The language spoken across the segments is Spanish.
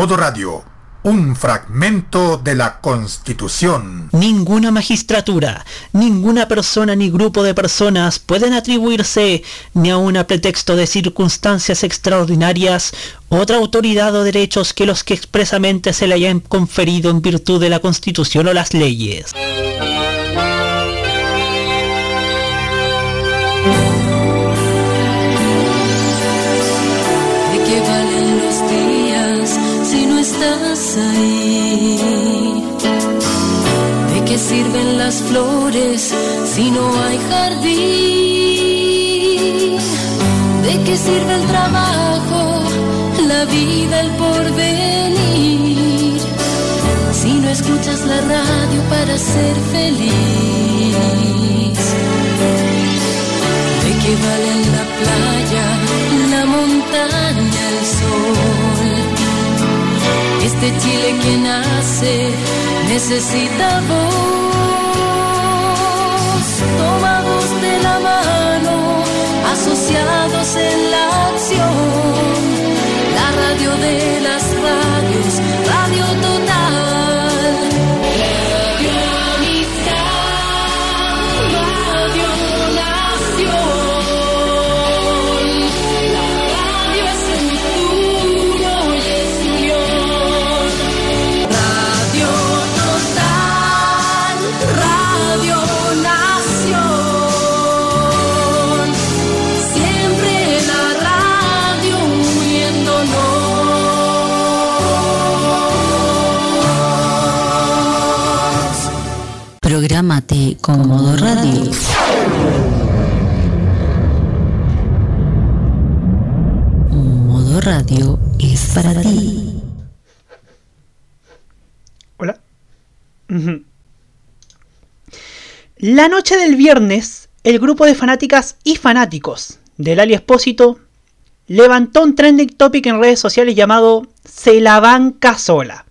Modo Radio, un fragmento de la Constitución. Ninguna magistratura, ninguna persona ni grupo de personas pueden atribuirse, ni a un pretexto de circunstancias extraordinarias, otra autoridad o derechos que los que expresamente se le hayan conferido en virtud de la Constitución o las leyes. ¿De qué sirven las flores si no hay jardín? ¿De qué sirve el trabajo, la vida, el porvenir? Si no escuchas la radio para ser feliz. ¿De qué valen la playa, Este Chile que nace necesita voz, tomados de la mano, asociados en la acción, la radio de las Prográmate con Modo Radio. Modo Radio es para ti. Hola. La noche del viernes, el grupo de fanáticas y fanáticos del Ali Espósito levantó un trending topic en redes sociales llamado Se la banca sola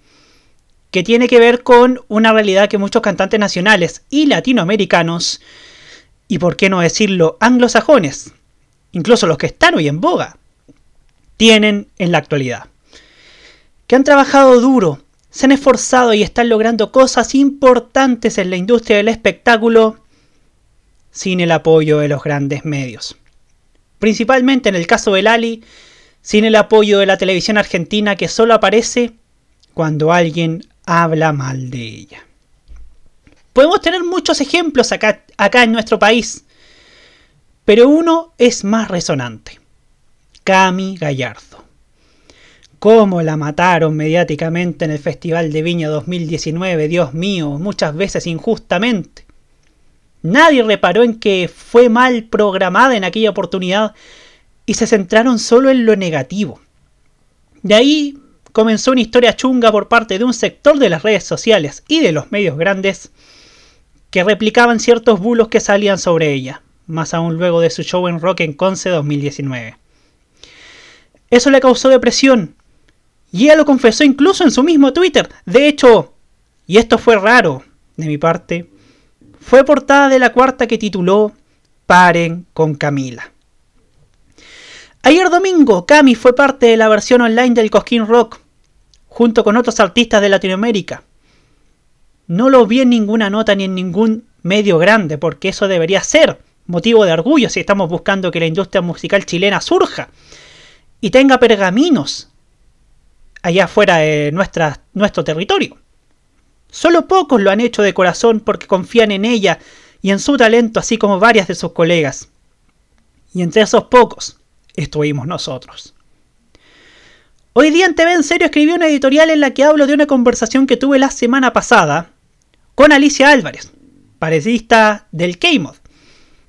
que tiene que ver con una realidad que muchos cantantes nacionales y latinoamericanos, y por qué no decirlo anglosajones, incluso los que están hoy en boga, tienen en la actualidad. Que han trabajado duro, se han esforzado y están logrando cosas importantes en la industria del espectáculo sin el apoyo de los grandes medios. Principalmente en el caso del Ali, sin el apoyo de la televisión argentina que solo aparece cuando alguien habla mal de ella. Podemos tener muchos ejemplos acá, acá en nuestro país, pero uno es más resonante. Cami Gallardo. Cómo la mataron mediáticamente en el Festival de Viña 2019, Dios mío, muchas veces injustamente. Nadie reparó en que fue mal programada en aquella oportunidad y se centraron solo en lo negativo. De ahí comenzó una historia chunga por parte de un sector de las redes sociales y de los medios grandes que replicaban ciertos bulos que salían sobre ella, más aún luego de su show en Rock en Conce 2019. Eso le causó depresión, y ella lo confesó incluso en su mismo Twitter. De hecho, y esto fue raro de mi parte, fue portada de la cuarta que tituló Paren con Camila. Ayer domingo, Cami fue parte de la versión online del Cosquín Rock, junto con otros artistas de Latinoamérica. No lo vi en ninguna nota ni en ningún medio grande, porque eso debería ser motivo de orgullo si estamos buscando que la industria musical chilena surja y tenga pergaminos allá fuera de nuestro territorio. Solo pocos lo han hecho de corazón porque confían en ella y en su talento, así como varias de sus colegas. Y entre esos pocos, estuvimos nosotros. Hoy día en TV en serio escribí una editorial en la que hablo de una conversación que tuve la semana pasada con Alicia Álvarez, parecista del K-Mod,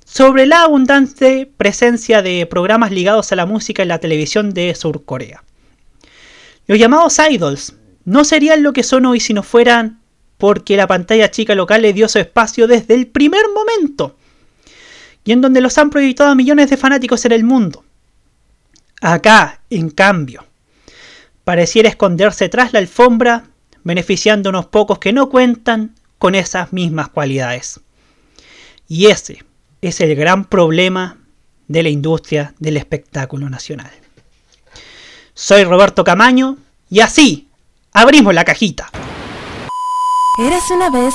sobre la abundante presencia de programas ligados a la música en la televisión de Sur Corea. Los llamados idols no serían lo que son hoy si no fueran porque la pantalla chica local le dio su espacio desde el primer momento y en donde los han proyectado a millones de fanáticos en el mundo. Acá, en cambio, pareciera esconderse tras la alfombra, beneficiando a unos pocos que no cuentan con esas mismas cualidades. Y ese es el gran problema de la industria del espectáculo nacional. Soy Roberto Camaño y así, abrimos la cajita. Érase una vez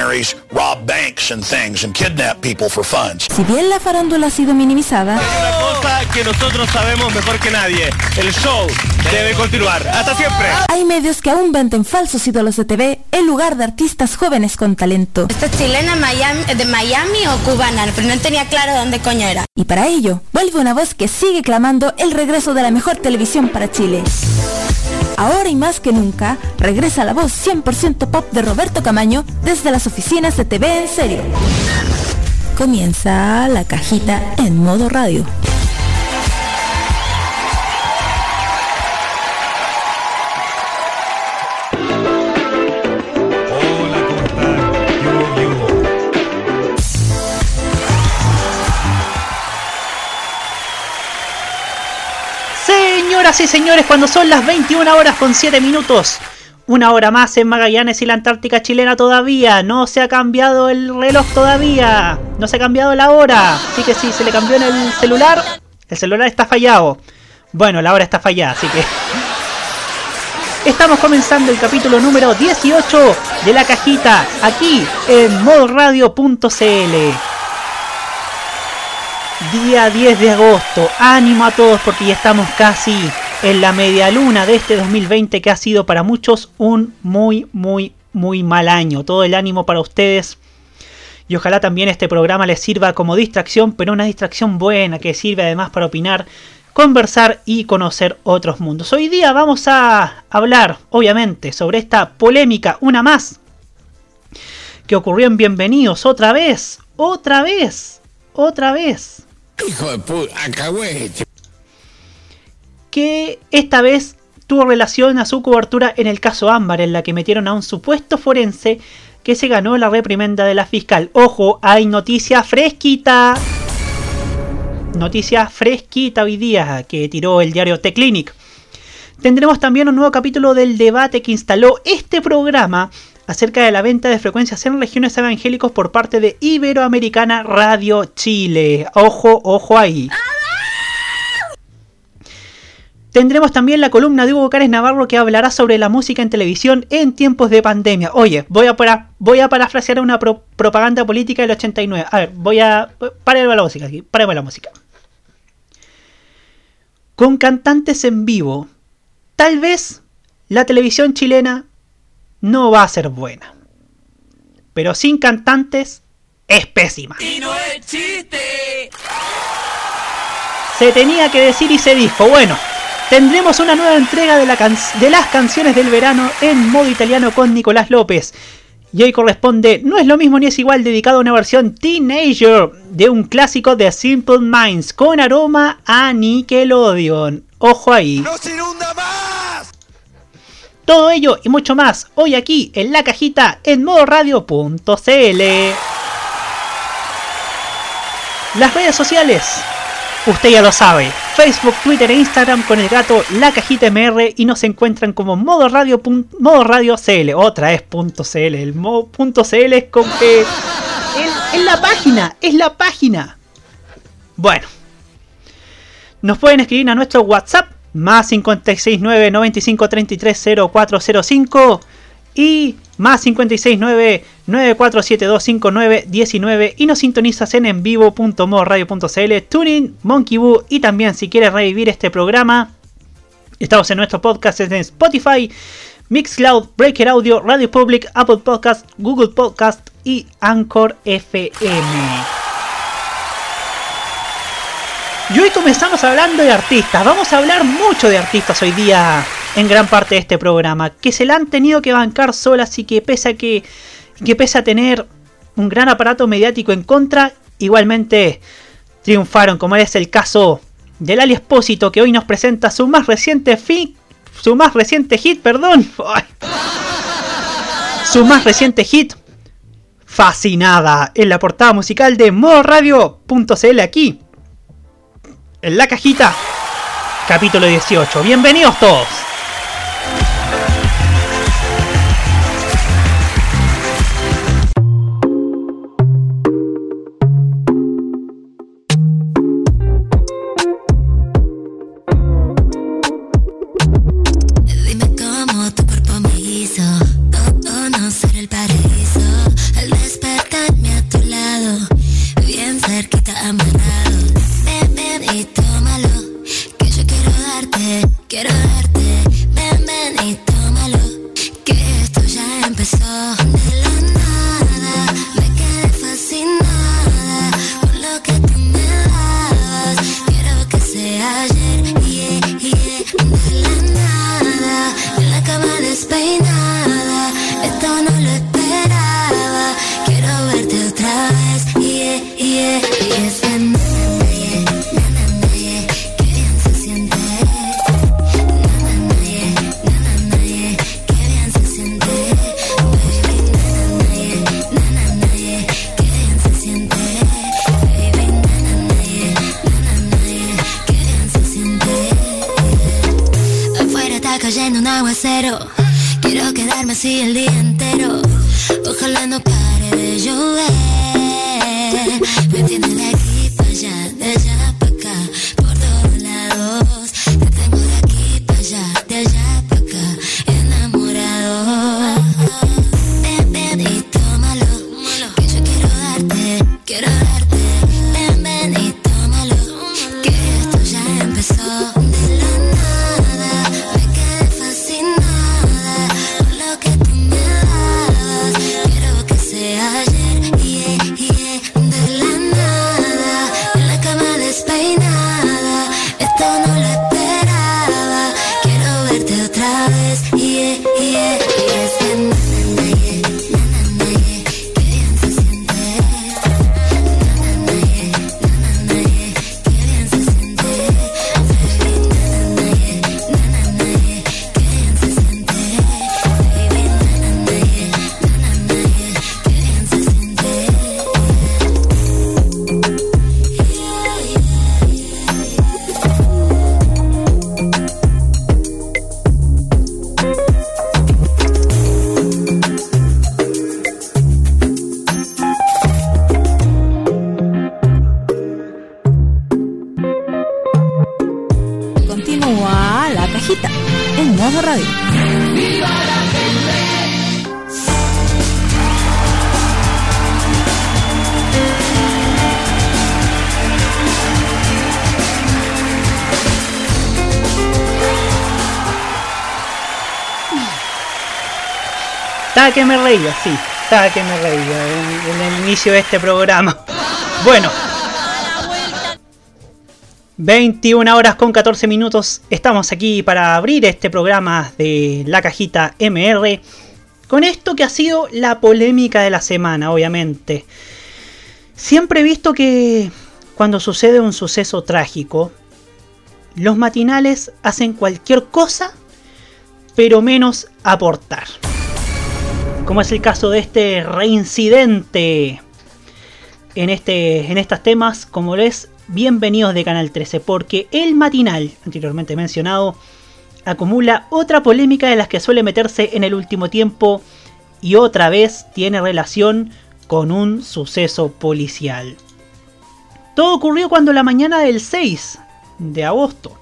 revolutionaries rob banks and things and kidnap people for funds. Si bien la farándula ha sido minimizada, Hay una cosa que nosotros sabemos mejor que nadie. El show debe continuar. ¡Hasta siempre! hay medios que aún venden falsos ídolos de TV en lugar de artistas jóvenes con talento. ¿Esta es chilena Miami, de Miami o cubana? Pero no tenía claro dónde coño era. Y para ello, vuelve una voz que sigue clamando el regreso de la mejor televisión para Chile. Ahora y más que nunca, regresa la voz 100% pop de Roberto Camaño desde las oficinas de TV en serio. Comienza la cajita en modo radio. Señoras y señores, cuando son las 21 horas con 7 minutos, una hora más en Magallanes y la Antártica chilena todavía, no se ha cambiado el reloj todavía, no se ha cambiado la hora, así que si se le cambió en el celular, el celular está fallado. Bueno, la hora está fallada, así que... Estamos comenzando el capítulo número 18 de la cajita, aquí en modoradio.cl. Día 10 de agosto, ánimo a todos porque ya estamos casi en la media luna de este 2020 que ha sido para muchos un muy, muy, muy mal año. Todo el ánimo para ustedes. Y ojalá también este programa les sirva como distracción, pero una distracción buena que sirve además para opinar, conversar y conocer otros mundos. Hoy día vamos a hablar, obviamente, sobre esta polémica, una más, que ocurrió en Bienvenidos otra vez, otra vez, otra vez. Hijo de puta, acahuete. que esta vez tuvo relación a su cobertura en el caso Ámbar, en la que metieron a un supuesto forense que se ganó la reprimenda de la fiscal. Ojo, hay noticia fresquita. Noticia fresquita hoy día que tiró el diario T-Clinic. Tendremos también un nuevo capítulo del debate que instaló este programa acerca de la venta de frecuencias en regiones evangélicos por parte de Iberoamericana Radio Chile. Ojo, ojo ahí. Tendremos también la columna de Hugo Cárez Navarro que hablará sobre la música en televisión en tiempos de pandemia. Oye, voy a, para- voy a parafrasear una pro- propaganda política del 89. A ver, voy a... Párame la música aquí, párame la música. Con cantantes en vivo, tal vez la televisión chilena no va a ser buena. Pero sin cantantes es pésima. Se tenía que decir y se dijo. Bueno, tendremos una nueva entrega de, la can- de las canciones del verano en modo italiano con Nicolás López. Y hoy corresponde, no es lo mismo ni es igual, dedicado a una versión teenager de un clásico de Simple Minds con aroma a Nickelodeon. Ojo ahí. ¡No se inunda más! Todo ello y mucho más hoy aquí en la cajita en modoradio.cl. Las redes sociales, usted ya lo sabe. Facebook, Twitter e Instagram con el gato La Cajita MR y nos encuentran como modo radio, modo. Otra es punto .cl. El mo- punto .cl es con que... Es la página, es la página. Bueno. Nos pueden escribir a nuestro WhatsApp más 569 95 33 0405 y más 569 9472 5919 y nos sintonizas en envivo.modoradio.cl, Tuning, Monkey Boo y también si quieres revivir este programa, estamos en nuestro podcast en Spotify, Mixcloud, Breaker Audio, Radio Public, Apple Podcast, Google Podcast y Anchor FM. Y hoy comenzamos hablando de artistas. Vamos a hablar mucho de artistas hoy día en gran parte de este programa. Que se la han tenido que bancar solas y que pese a que, que pese a tener un gran aparato mediático en contra, igualmente triunfaron, como es el caso del Ali Espósito, que hoy nos presenta su más reciente fi- su más reciente hit, perdón. Su más reciente hit, Fascinada, en la portada musical de modoradio.cl aquí. En la cajita, capítulo 18. Bienvenidos todos. La cama Que me reía, sí, estaba que me reía en, en el inicio de este programa. Bueno. 21 horas con 14 minutos. Estamos aquí para abrir este programa de la cajita MR. Con esto que ha sido la polémica de la semana, obviamente. Siempre he visto que cuando sucede un suceso trágico, los matinales hacen cualquier cosa, pero menos aportar. Como es el caso de este reincidente en, este, en estos temas, como es bienvenidos de Canal 13, porque el matinal, anteriormente mencionado, acumula otra polémica de las que suele meterse en el último tiempo y otra vez tiene relación con un suceso policial. Todo ocurrió cuando la mañana del 6 de agosto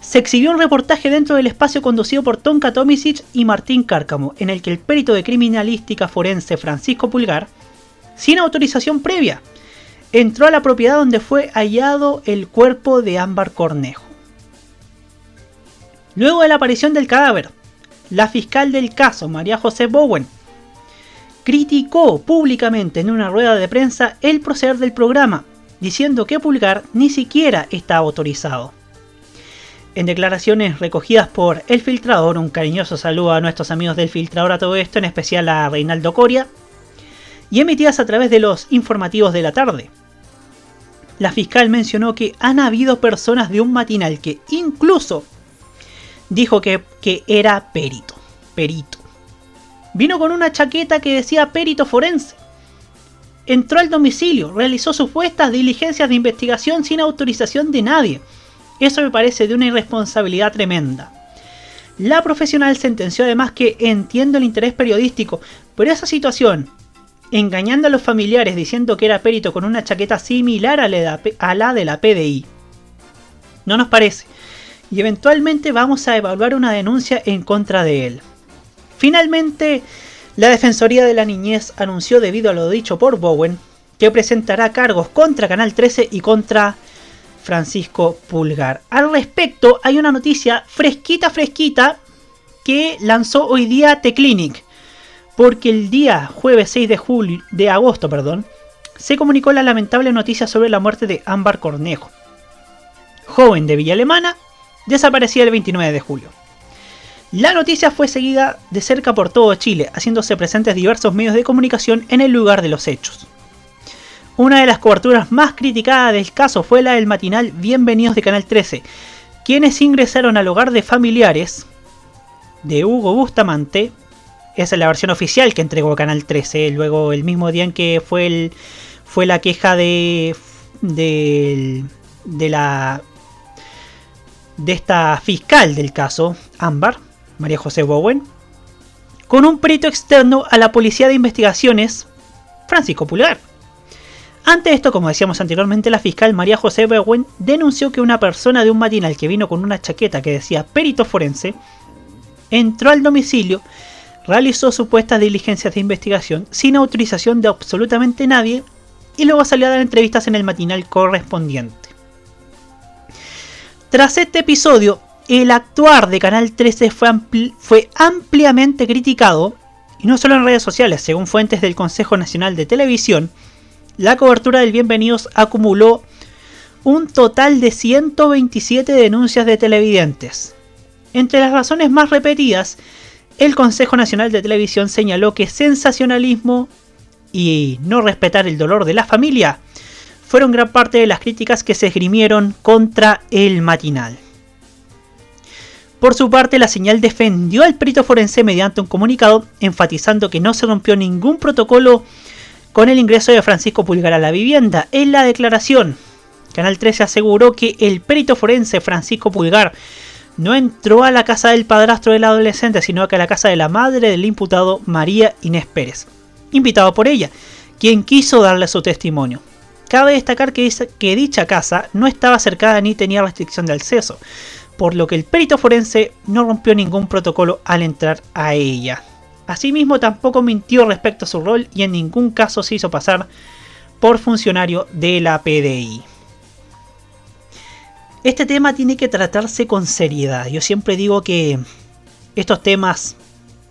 se exhibió un reportaje dentro del espacio conducido por Tonka Tomisic y Martín Cárcamo, en el que el perito de criminalística forense Francisco Pulgar, sin autorización previa, entró a la propiedad donde fue hallado el cuerpo de Ámbar Cornejo. Luego de la aparición del cadáver, la fiscal del caso, María José Bowen, criticó públicamente en una rueda de prensa el proceder del programa, diciendo que Pulgar ni siquiera está autorizado. En declaraciones recogidas por El Filtrador, un cariñoso saludo a nuestros amigos del Filtrador a todo esto, en especial a Reinaldo Coria, y emitidas a través de los informativos de la tarde. La fiscal mencionó que han habido personas de un matinal que incluso dijo que, que era perito. Perito. Vino con una chaqueta que decía perito forense. Entró al domicilio, realizó supuestas diligencias de investigación sin autorización de nadie. Eso me parece de una irresponsabilidad tremenda. La profesional sentenció además que entiendo el interés periodístico, pero esa situación, engañando a los familiares diciendo que era perito con una chaqueta similar a la de la PDI, no nos parece. Y eventualmente vamos a evaluar una denuncia en contra de él. Finalmente, la Defensoría de la Niñez anunció, debido a lo dicho por Bowen, que presentará cargos contra Canal 13 y contra Francisco Pulgar. Al respecto, hay una noticia fresquita, fresquita, que lanzó hoy día T-Clinic. Porque el día jueves 6 de, julio, de agosto perdón, se comunicó la lamentable noticia sobre la muerte de Ámbar Cornejo, joven de Villa Alemana, desaparecida el 29 de julio. La noticia fue seguida de cerca por todo Chile, haciéndose presentes diversos medios de comunicación en el lugar de los hechos. Una de las coberturas más criticadas del caso fue la del matinal Bienvenidos de Canal 13, quienes ingresaron al hogar de familiares de Hugo Bustamante. Esa es la versión oficial que entregó Canal 13, luego el mismo día en que fue la queja de, de, de la de esta fiscal del caso, Ámbar, María José Bowen, con un perito externo a la Policía de Investigaciones, Francisco Pulgar. Ante esto, como decíamos anteriormente, la fiscal María José Bowen denunció que una persona de un matinal que vino con una chaqueta que decía perito forense entró al domicilio, realizó supuestas diligencias de investigación sin autorización de absolutamente nadie y luego salió a dar entrevistas en el matinal correspondiente. Tras este episodio, el actuar de Canal 13 fue, fue, ampliamente criticado, y no solo en redes sociales, según fuentes del Consejo Nacional de Televisión, la cobertura del Bienvenidos acumuló un total de 127 denuncias de televidentes. Entre las razones más repetidas, el Consejo Nacional de Televisión señaló que sensacionalismo y no respetar el dolor de la familia fueron gran parte de las críticas que se esgrimieron contra el matinal. Por su parte, la señal defendió al perito forense mediante un comunicado enfatizando que no se rompió ningún protocolo con el ingreso de Francisco Pulgar a la vivienda. En la declaración, Canal 13 aseguró que el perito forense Francisco Pulgar no entró a la casa del padrastro del adolescente, sino que a la casa de la madre del imputado María Inés Pérez, invitado por ella, quien quiso darle su testimonio. Cabe destacar que, que dicha casa no estaba cercada ni tenía restricción de acceso, por lo que el perito forense no rompió ningún protocolo al entrar a ella. Asimismo, tampoco mintió respecto a su rol y en ningún caso se hizo pasar por funcionario de la PDI. Este tema tiene que tratarse con seriedad. Yo siempre digo que estos temas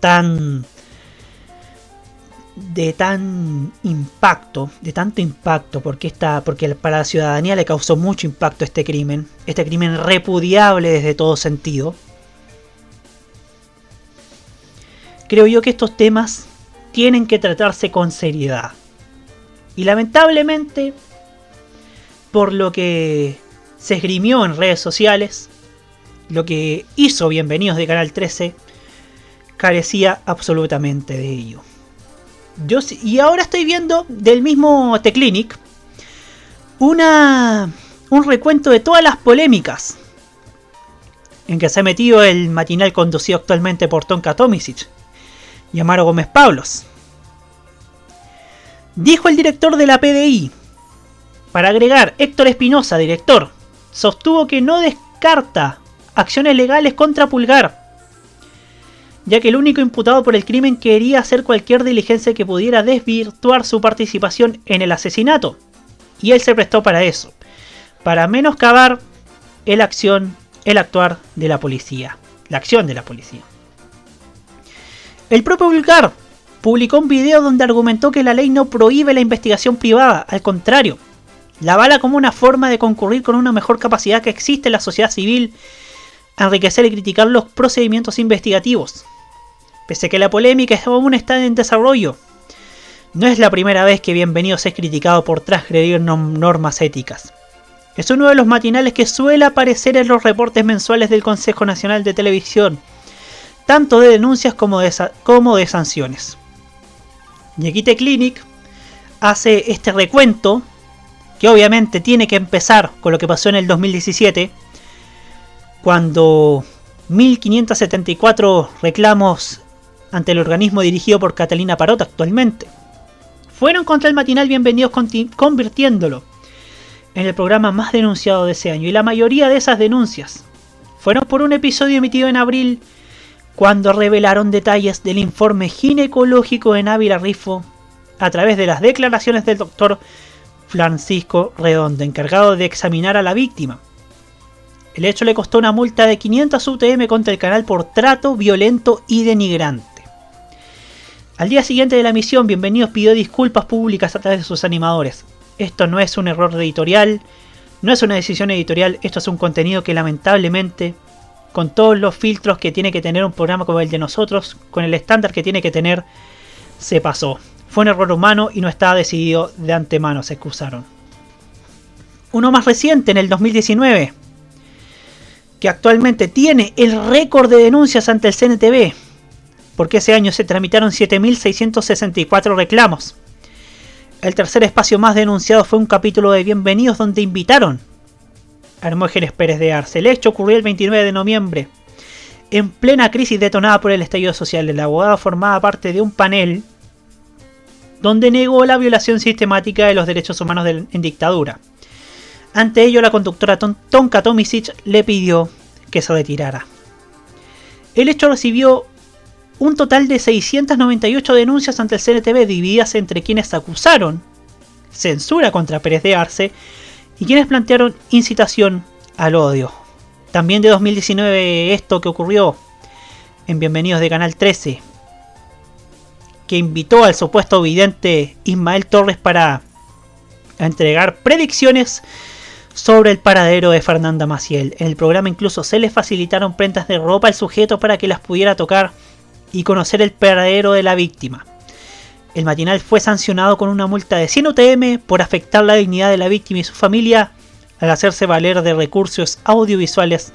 tan de tan impacto, de tanto impacto, porque, esta, porque para la ciudadanía le causó mucho impacto este crimen, este crimen repudiable desde todo sentido. Creo yo que estos temas tienen que tratarse con seriedad. Y lamentablemente, por lo que se esgrimió en redes sociales, lo que hizo Bienvenidos de Canal 13, carecía absolutamente de ello y ahora estoy viendo del mismo T-Clinic una, un recuento de todas las polémicas en que se ha metido el matinal conducido actualmente por Tonka Tomisic y Amaro Gómez Pablos. Dijo el director de la PDI, para agregar, Héctor Espinosa, director, sostuvo que no descarta acciones legales contra Pulgar ya que el único imputado por el crimen quería hacer cualquier diligencia que pudiera desvirtuar su participación en el asesinato, y él se prestó para eso, para menoscabar el acción, el actuar de la policía, la acción de la policía. El propio Vulgar publicó un video donde argumentó que la ley no prohíbe la investigación privada, al contrario, la bala como una forma de concurrir con una mejor capacidad que existe en la sociedad civil enriquecer y criticar los procedimientos investigativos. Pese a que la polémica aún está en desarrollo, no es la primera vez que Bienvenidos es criticado por transgredir normas éticas. Es uno de los matinales que suele aparecer en los reportes mensuales del Consejo Nacional de Televisión, tanto de denuncias como de, como de sanciones. Yequite Clinic hace este recuento, que obviamente tiene que empezar con lo que pasó en el 2017, cuando 1574 reclamos ante el organismo dirigido por Catalina Parot actualmente fueron contra el matinal Bienvenidos convirtiéndolo en el programa más denunciado de ese año. Y la mayoría de esas denuncias fueron por un episodio emitido en abril cuando revelaron detalles del informe ginecológico de Ávila Rifo a través de las declaraciones del doctor Francisco Redondo, encargado de examinar a la víctima. El hecho le costó una multa de 500 UTM contra el canal por trato violento y denigrante. Al día siguiente de la emisión, Bienvenidos pidió disculpas públicas a través de sus animadores. Esto no es un error editorial, no es una decisión editorial, esto es un contenido que lamentablemente, con todos los filtros que tiene que tener un programa como el de nosotros, con el estándar que tiene que tener, se pasó. Fue un error humano y no estaba decidido de antemano, se excusaron. Uno más reciente, en el 2019, que actualmente tiene el récord de denuncias ante el CNTV, porque ese año se tramitaron 7.664 reclamos. El tercer espacio más denunciado fue un capítulo de Bienvenidos donde invitaron Hermógenes Pérez de Arce. El hecho ocurrió el 29 de noviembre. En plena crisis detonada por el estallido social, el abogado formaba parte de un panel donde negó la violación sistemática de los derechos humanos en dictadura. Ante ello, la conductora Tonka Tomisic le pidió que se retirara. El hecho recibió un total de 698 denuncias ante el CNTV divididas entre quienes acusaron censura contra Pérez de Arce y quienes plantearon incitación al odio. También de 2019 esto que ocurrió en Bienvenidos de Canal 13, que invitó al supuesto vidente Ismael Torres para entregar predicciones sobre el paradero de Fernanda Maciel. En el programa incluso se le facilitaron prendas de ropa al sujeto para que las pudiera tocar y conocer el paradero de la víctima. El matinal fue sancionado con una multa de 100 UTM por afectar la dignidad de la víctima y su familia al hacerse valer de recursos audiovisuales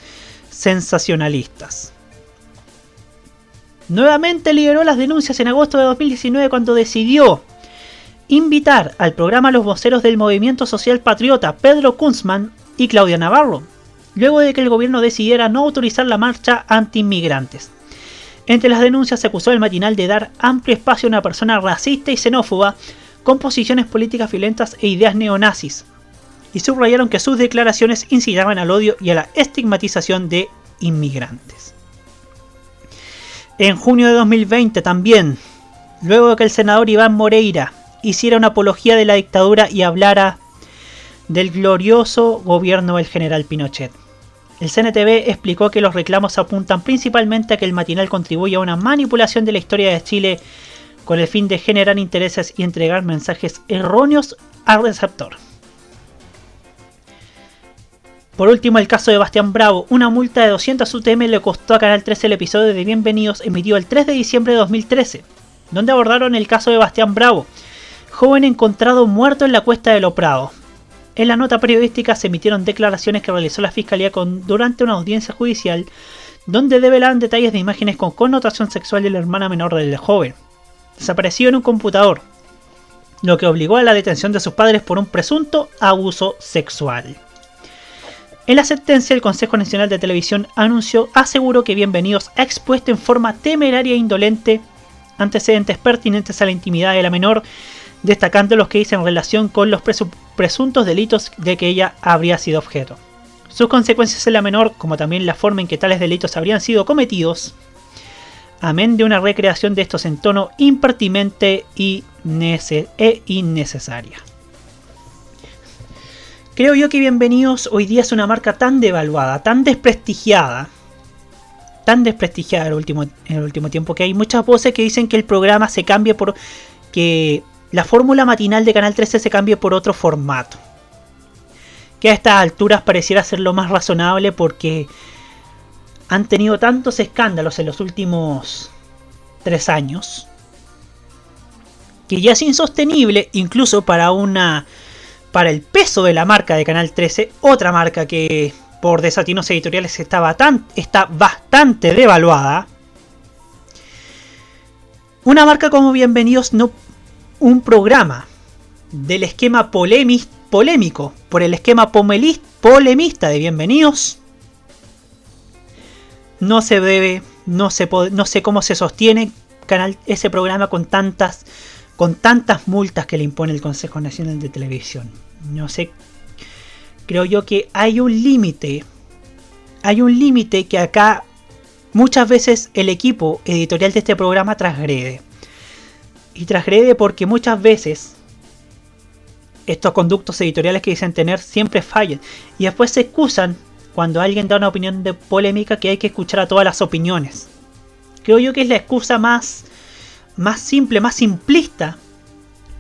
sensacionalistas. Nuevamente lideró las denuncias en agosto de 2019 cuando decidió invitar al programa a los voceros del movimiento social patriota Pedro Kunzman y Claudia Navarro, luego de que el gobierno decidiera no autorizar la marcha anti-inmigrantes. Entre las denuncias se acusó el matinal de dar amplio espacio a una persona racista y xenófoba con posiciones políticas violentas e ideas neonazis, y subrayaron que sus declaraciones incitaban al odio y a la estigmatización de inmigrantes. En junio de 2020 también, luego de que el senador Iván Moreira hiciera una apología de la dictadura y hablara del glorioso gobierno del general Pinochet. El CNTV explicó que los reclamos apuntan principalmente a que el matinal contribuye a una manipulación de la historia de Chile con el fin de generar intereses y entregar mensajes erróneos al receptor. Por último, el caso de Bastián Bravo. Una multa de 200 UTM le costó a Canal 13 el episodio de Bienvenidos emitido el 3 de diciembre de 2013, donde abordaron el caso de Bastián Bravo, joven encontrado muerto en la cuesta de Loprado, en la nota periodística se emitieron declaraciones que realizó la Fiscalía durante una audiencia judicial donde develaban detalles de imágenes con connotación sexual de la hermana menor del joven. Desapareció en un computador, lo que obligó a la detención de sus padres por un presunto abuso sexual. En la sentencia, el Consejo Nacional de Televisión anunció, aseguró que Bienvenidos ha expuesto en forma temeraria e indolente antecedentes pertinentes a la intimidad de la menor destacando los que hice en relación con los presuntos delitos de que ella habría sido objeto. Sus consecuencias en la menor, como también la forma en que tales delitos habrían sido cometidos, amén de una recreación de estos en tono impertinente y e innecesaria. Creo yo que Bienvenidos hoy día es una marca tan devaluada, tan desprestigiada, tan desprestigiada en el último, en el último tiempo que hay muchas voces que dicen que el programa se cambie por que la fórmula matinal de Canal 13 se cambie por otro formato. Que a estas alturas pareciera ser lo más razonable porque han tenido tantos escándalos en los últimos tres años que ya es insostenible incluso para una para el peso de la marca de Canal 13, otra marca que por desatinos editoriales estaba está bastante devaluada. Una marca como Bienvenidos, no un programa del esquema polémico por el esquema polemista de Bienvenidos. No se debe, no sé, no sé cómo se sostiene ese programa con tantas, con tantas multas que le impone el Consejo Nacional de Televisión. No sé, creo yo que hay un límite, hay un límite que acá muchas veces el equipo editorial de este programa transgrede. Y transgrede porque muchas veces estos conductos editoriales que dicen tener siempre fallan. Y después se excusan cuando alguien da una opinión de polémica que hay que escuchar a todas las opiniones. Creo yo que es la excusa más, más simple, más simplista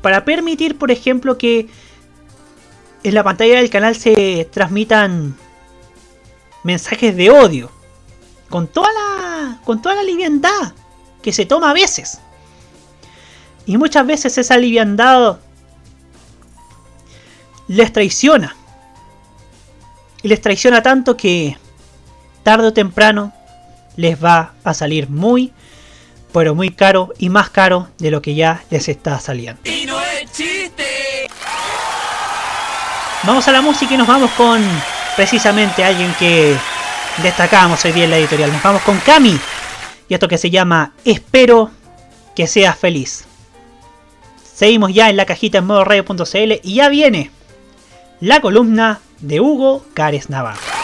para permitir, por ejemplo, que en la pantalla del canal se transmitan mensajes de odio con toda la con toda la liviandad que se toma a veces. Y muchas veces esa liviandad les traiciona. Y les traiciona tanto que tarde o temprano les va a salir muy, pero muy caro y más caro de lo que ya les está saliendo. Y no es chiste. Vamos a la música y nos vamos con precisamente alguien que destacamos hoy día en la editorial. Nos vamos con Cami y esto que se llama Espero que seas feliz. Seguimos ya en la cajita en modo radio.cl y ya viene la columna de Hugo Cares Navarro.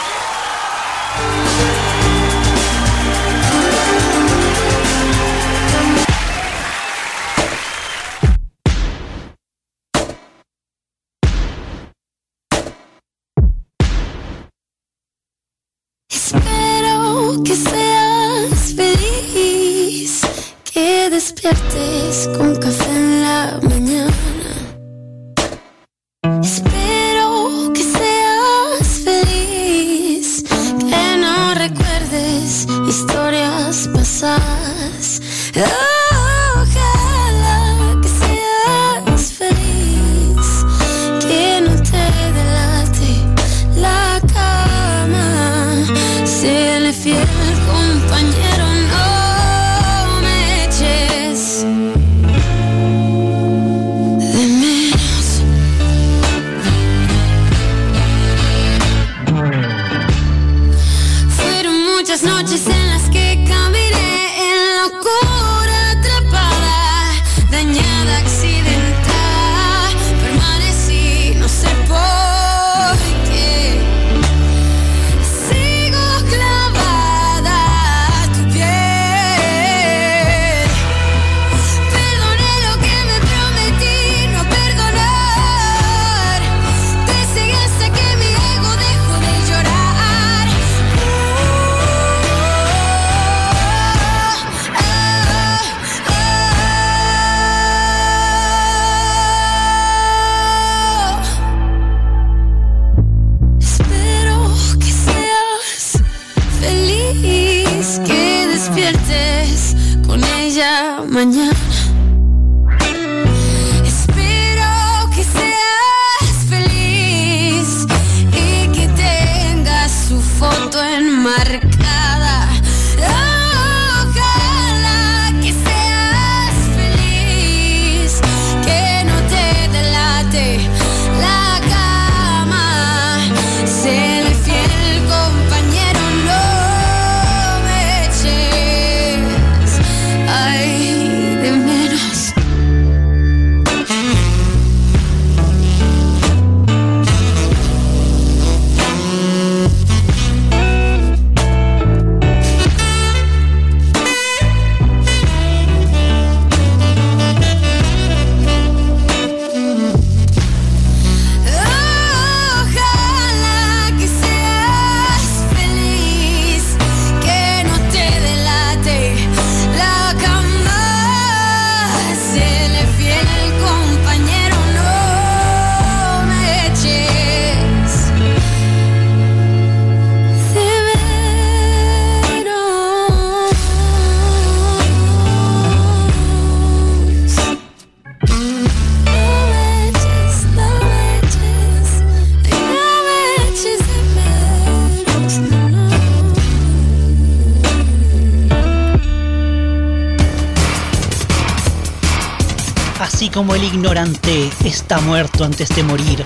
Como el ignorante está muerto antes de morir,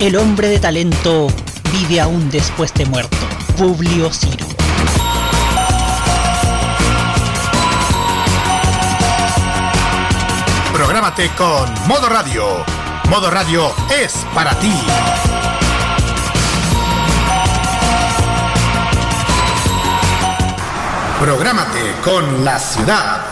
el hombre de talento vive aún después de muerto. Publio Ciro. Prográmate con Modo Radio. Modo Radio es para ti. Prográmate con la ciudad.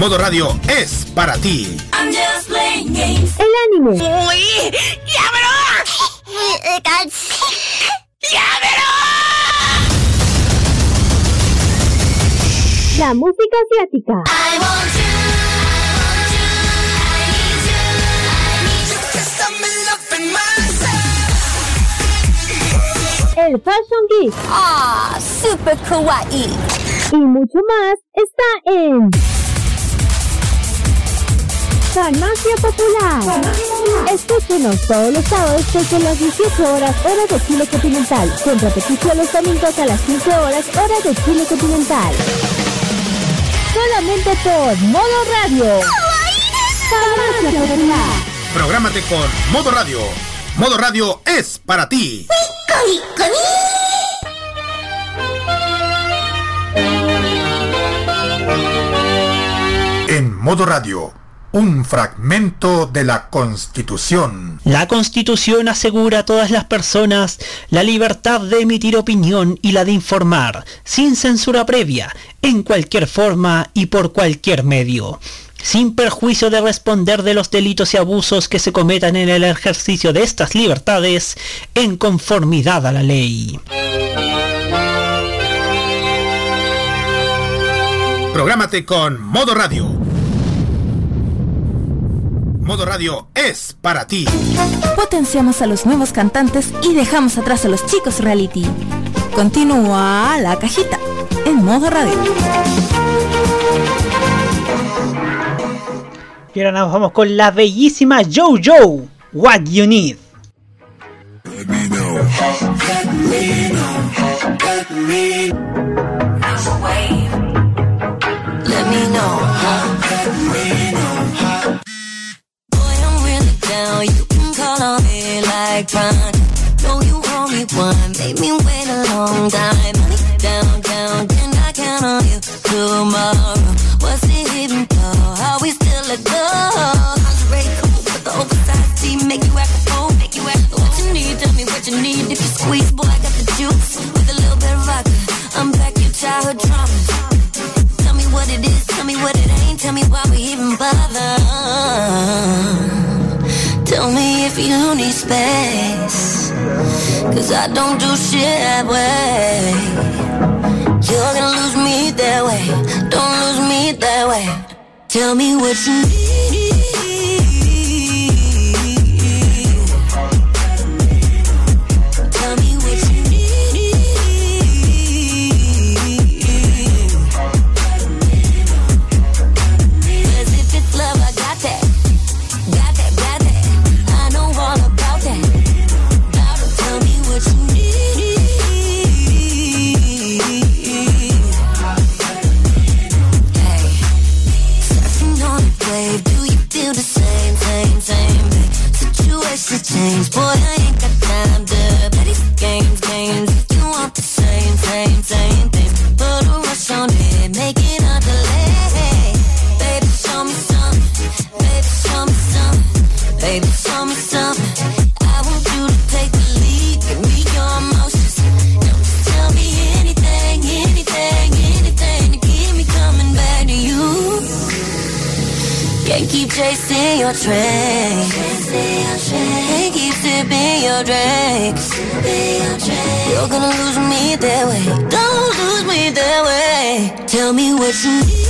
Modo Radio es para ti. El anime. ¡Uy! La música asiática. El Fashion Geek. Ah, super kawaii. Y mucho más está en Farmacia Popular. Escúchenos todos los sábados desde las 18 horas hora de Chile continental, con repetición los domingos a las 15 horas hora de Chile continental. Solamente por Modo Radio. Farmacia Popular. Prográmate con Modo Radio. Modo Radio es para ti. En Modo Radio, un fragmento de la Constitución. La Constitución asegura a todas las personas la libertad de emitir opinión y la de informar, sin censura previa, en cualquier forma y por cualquier medio, sin perjuicio de responder de los delitos y abusos que se cometan en el ejercicio de estas libertades, en conformidad a la ley. Prográmate con Modo Radio. Modo Radio es para ti. Potenciamos a los nuevos cantantes y dejamos atrás a los chicos reality. Continúa la cajita en modo radio. Y ahora nos vamos con la bellísima JoJo. What You Need. Let me know. Boy, down. You can call on me like Prime. Know you me one. Made me wait a long time. Down, down. Can I count on you tomorrow? What's it even for? Are we still a go? Cool with the oversized tee. Make you act a fool. Make you act What you need? Tell me what you need. If you squeeze, boy, I got the juice. With a little bit of vodka. Unpack your childhood me what it is, tell me what it ain't, tell me why we even bother. Tell me if you need space, cause I don't do shit that way. You're gonna lose me that way, don't lose me that way. Tell me what you need. What you.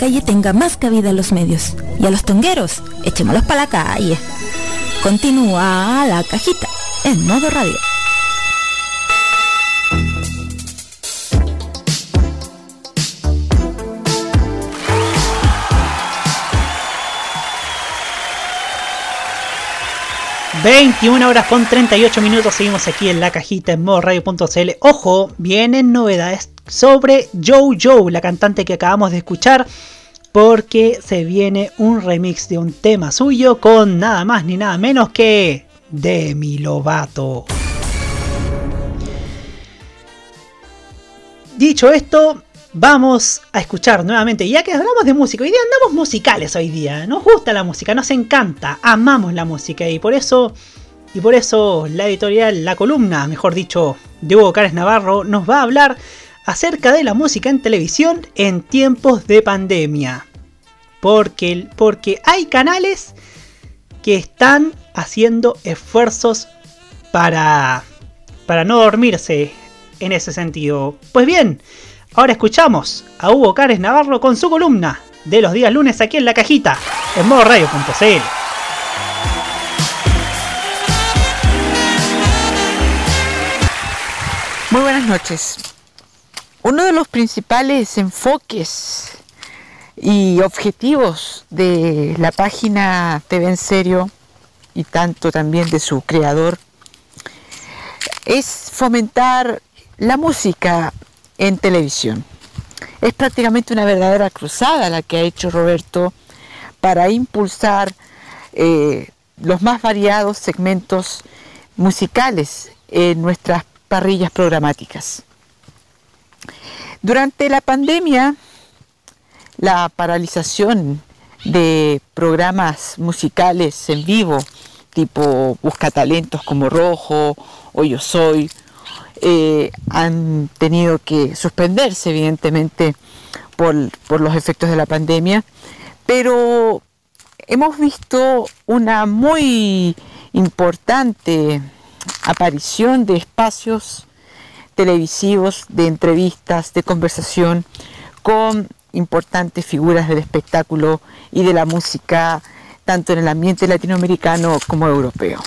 Calle tenga más cabida en los medios. Y a los tongueros, echémoslos para la calle. Continúa la cajita en modo radio. Cl. 21 horas con 38 minutos, seguimos aquí en la cajita en modo radio.cl. Ojo, vienen novedades sobre Joe, la cantante que acabamos de escuchar, porque se viene un remix de un tema suyo con nada más ni nada menos que Demi Lovato. Dicho esto, vamos a escuchar nuevamente, ya que hablamos de música, hoy día andamos musicales hoy día, nos gusta la música, nos encanta, amamos la música y por eso, y por eso la editorial, la columna, mejor dicho, de Hugo Cárez Navarro, nos va a hablar acerca de la música en televisión en tiempos de pandemia. Porque, porque hay canales que están haciendo esfuerzos para, para no dormirse en ese sentido. Pues bien, ahora escuchamos a Hugo Cárez Navarro con su columna de los días lunes aquí en la cajita, en modoradio.cl. Muy buenas noches. Uno de los principales enfoques y objetivos de la página TV en serio y tanto también de su creador es fomentar la música en televisión. Es prácticamente una verdadera cruzada la que ha hecho Roberto para impulsar eh, los más variados segmentos musicales en nuestras parrillas programáticas. Durante la pandemia, la paralización de programas musicales en vivo, tipo Busca Talentos como Rojo o Yo Soy, eh, han tenido que suspenderse evidentemente por, por los efectos de la pandemia, pero hemos visto una muy importante aparición de espacios televisivos, de entrevistas, de conversación con importantes figuras del espectáculo y de la música, tanto en el ambiente latinoamericano como europeo.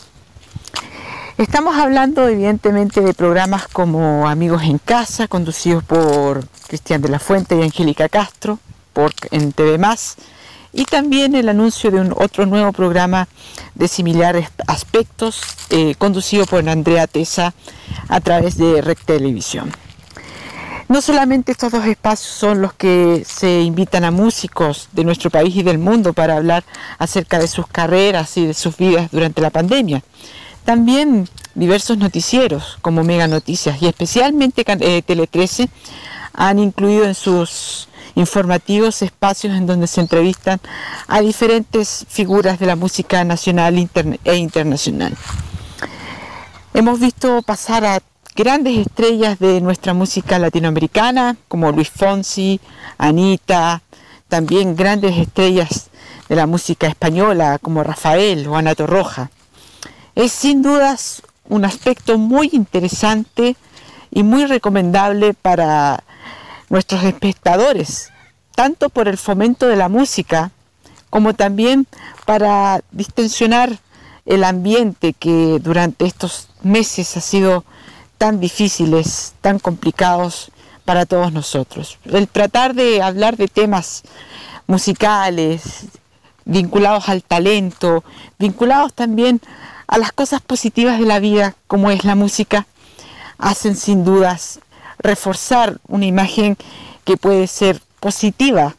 Estamos hablando evidentemente de programas como Amigos en Casa, conducidos por Cristian de la Fuente y Angélica Castro, por, en TV y también el anuncio de otro nuevo programa de similares aspectos, eh, conducido por Andrea Tesa a través de Rec Televisión. No solamente estos dos espacios son los que se invitan a músicos de nuestro país y del mundo para hablar acerca de sus carreras y de sus vidas durante la pandemia. También diversos noticieros como Mega Noticias y especialmente eh, Tele 13 han incluido en sus informativos espacios en donde se entrevistan a diferentes figuras de la música nacional e internacional. Hemos visto pasar a grandes estrellas de nuestra música latinoamericana, como Luis Fonsi, Anita, también grandes estrellas de la música española, como Rafael o Ana Torroja. Es sin dudas un aspecto muy interesante y muy recomendable para nuestros espectadores, tanto por el fomento de la música como también para distensionar el ambiente que durante estos meses ha sido tan difíciles, tan complicados para todos nosotros. El tratar de hablar de temas musicales, vinculados al talento, vinculados también a las cosas positivas de la vida, como es la música, hacen sin dudas reforzar una imagen que puede ser positiva,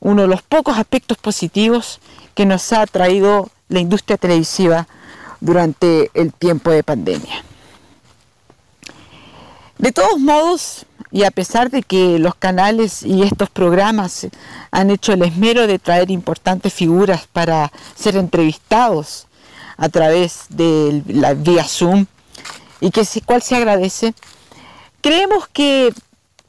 uno de los pocos aspectos positivos que nos ha traído la industria televisiva durante el tiempo de pandemia. De todos modos, y a pesar de que los canales y estos programas han hecho el esmero de traer importantes figuras para ser entrevistados a través de la vía Zoom, y que cual se agradece, creemos que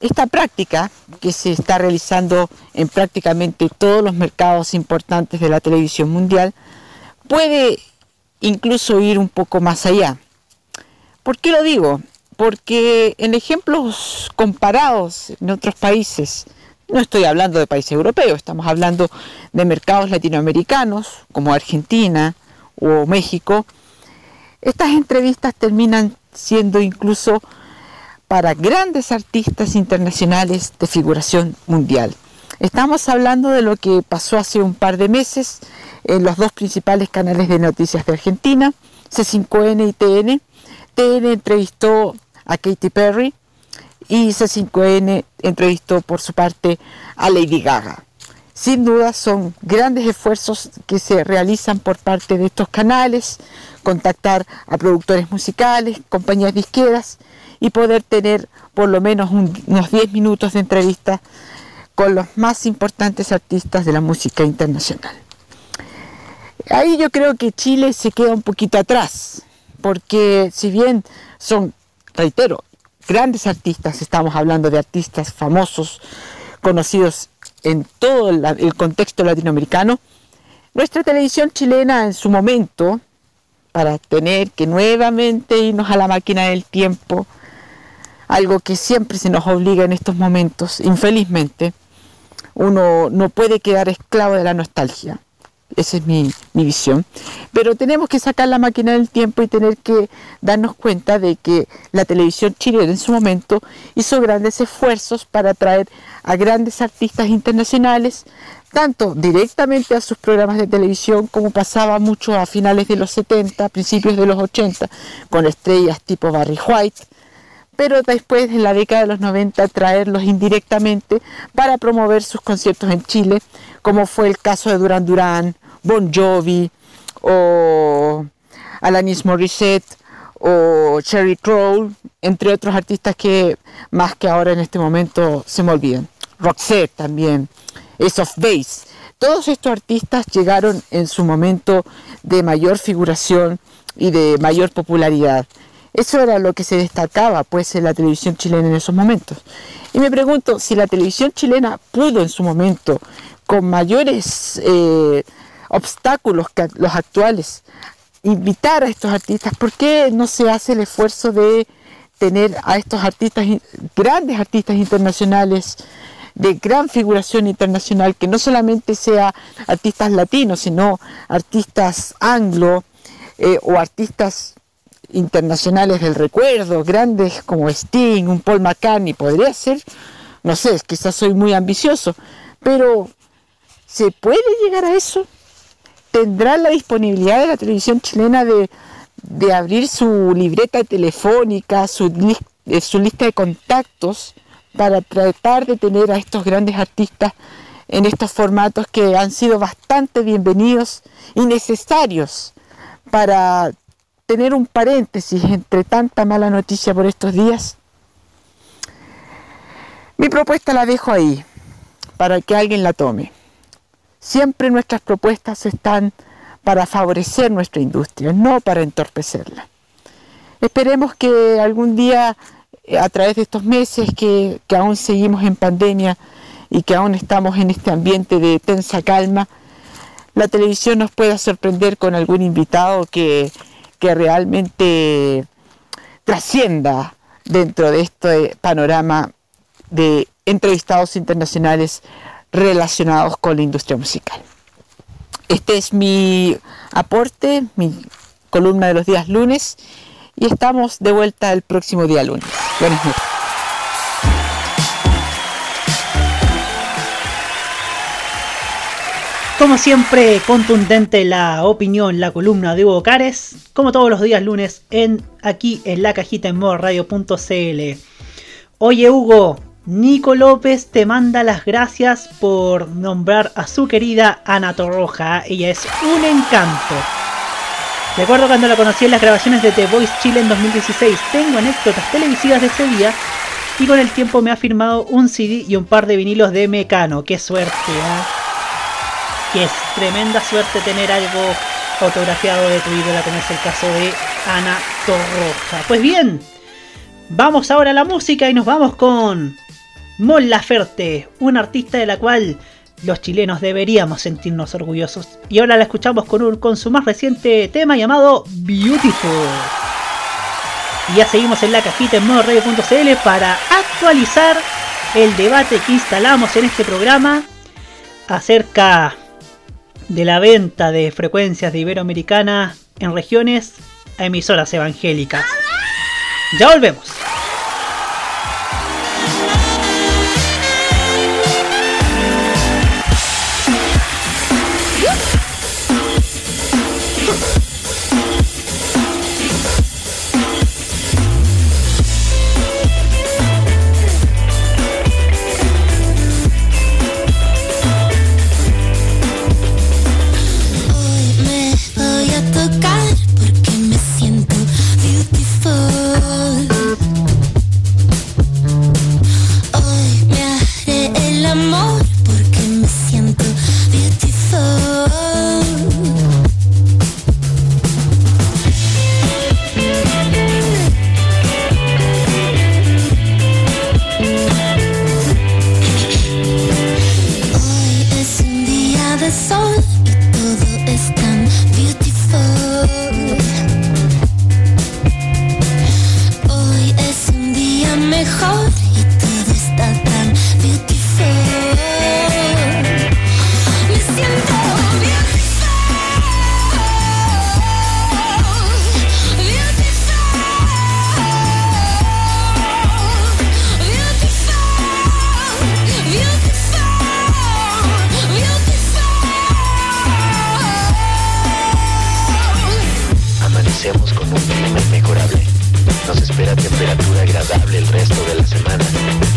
esta práctica que se está realizando en prácticamente todos los mercados importantes de la televisión mundial puede incluso ir un poco más allá. ¿Por qué lo digo? Porque en ejemplos comparados en otros países, no estoy hablando de países europeos, estamos hablando de mercados latinoamericanos como Argentina o México, estas entrevistas terminan siendo incluso para grandes artistas internacionales de figuración mundial. Estamos hablando de lo que pasó hace un par de meses en los dos principales canales de noticias de Argentina, C5N y TN. TN entrevistó a Katy Perry y C5N entrevistó por su parte a Lady Gaga. Sin duda son grandes esfuerzos que se realizan por parte de estos canales, contactar a productores musicales, compañías disqueras y poder tener por lo menos unos 10 minutos de entrevista con los más importantes artistas de la música internacional. Ahí yo creo que Chile se queda un poquito atrás, porque si bien son, reitero, grandes artistas, estamos hablando de artistas famosos, conocidos en todo el contexto latinoamericano, nuestra televisión chilena en su momento, para tener que nuevamente irnos a la máquina del tiempo, algo que siempre se nos obliga en estos momentos, infelizmente, uno no puede quedar esclavo de la nostalgia. Esa es mi, visión. Pero tenemos que sacar la máquina del tiempo y tener que darnos cuenta de que la televisión chilena en su momento hizo grandes esfuerzos para atraer a grandes artistas internacionales, tanto directamente a sus programas de televisión como pasaba mucho a finales de los 70, principios de los 80, con estrellas tipo Barry White, pero después en la década de los 90 traerlos indirectamente para promover sus conciertos en Chile, como fue el caso de Duran Duran, Bon Jovi o Alanis Morissette o Cherry Crow, entre otros artistas que más que ahora en este momento se me olvidan. Roxette también, Ace of Base. Todos estos artistas llegaron en su momento de mayor figuración y de mayor popularidad. Eso era lo que se destacaba pues en la televisión chilena en esos momentos. Y me pregunto si la televisión chilena pudo en su momento, con mayores eh, obstáculos que los actuales, invitar a estos artistas, ¿por qué no se hace el esfuerzo de tener a estos artistas, grandes artistas internacionales, de gran figuración internacional, que no solamente sea artistas latinos, sino artistas anglo eh, o artistas internacionales del recuerdo, grandes como Sting, un Paul McCartney, podría ser, no sé, quizás soy muy ambicioso, pero ¿se puede llegar a eso? ¿Tendrá la disponibilidad de la televisión chilena de, abrir su libreta telefónica, su, eh, su lista de contactos para tratar de tener a estos grandes artistas en estos formatos que han sido bastante bienvenidos y necesarios para tener un paréntesis entre tanta mala noticia por estos días? Mi propuesta la dejo ahí, para que alguien la tome. Siempre nuestras propuestas están para favorecer nuestra industria, no para entorpecerla. Esperemos que algún día, eh, a través de estos meses que, que aún seguimos en pandemia y que aún estamos en este ambiente de tensa calma, la televisión nos pueda sorprender con algún invitado que que realmente trascienda dentro de este panorama de entrevistados internacionales relacionados con la industria musical. Este es mi aporte, mi columna de los días lunes y estamos de vuelta el próximo día lunes. Buenas noches. Como siempre, contundente la opinión, la columna de Hugo Cares, como todos los días lunes, en aquí en la cajita en modoradio.cl. Oye Hugo, Nico López te manda las gracias por nombrar a su querida Ana Torroja. Ella es un encanto. Recuerdo cuando la conocí en las grabaciones de The Voice Chile en 2016. Tengo anécdotas televisivas de ese día y con el tiempo me ha firmado un CD y un par de vinilos de Mecano. ¡Qué suerte! ¿eh? Que es tremenda suerte tener algo fotografiado de tu ídola como es el caso de Ana Torroja. Pues bien, vamos ahora a la música y nos vamos con Mon Laferte, una artista de la cual los chilenos deberíamos sentirnos orgullosos. Y ahora la escuchamos con, un, con su más reciente tema llamado Beautiful. Y ya seguimos en la cajita en modoradio.cl para actualizar el debate que instalamos en este programa acerca de la venta de frecuencias de Iberoamericana en regiones a emisoras evangélicas. Ya volvemos. Amanecemos con un clima inmejorable. Nos espera temperatura agradable el resto de la semana.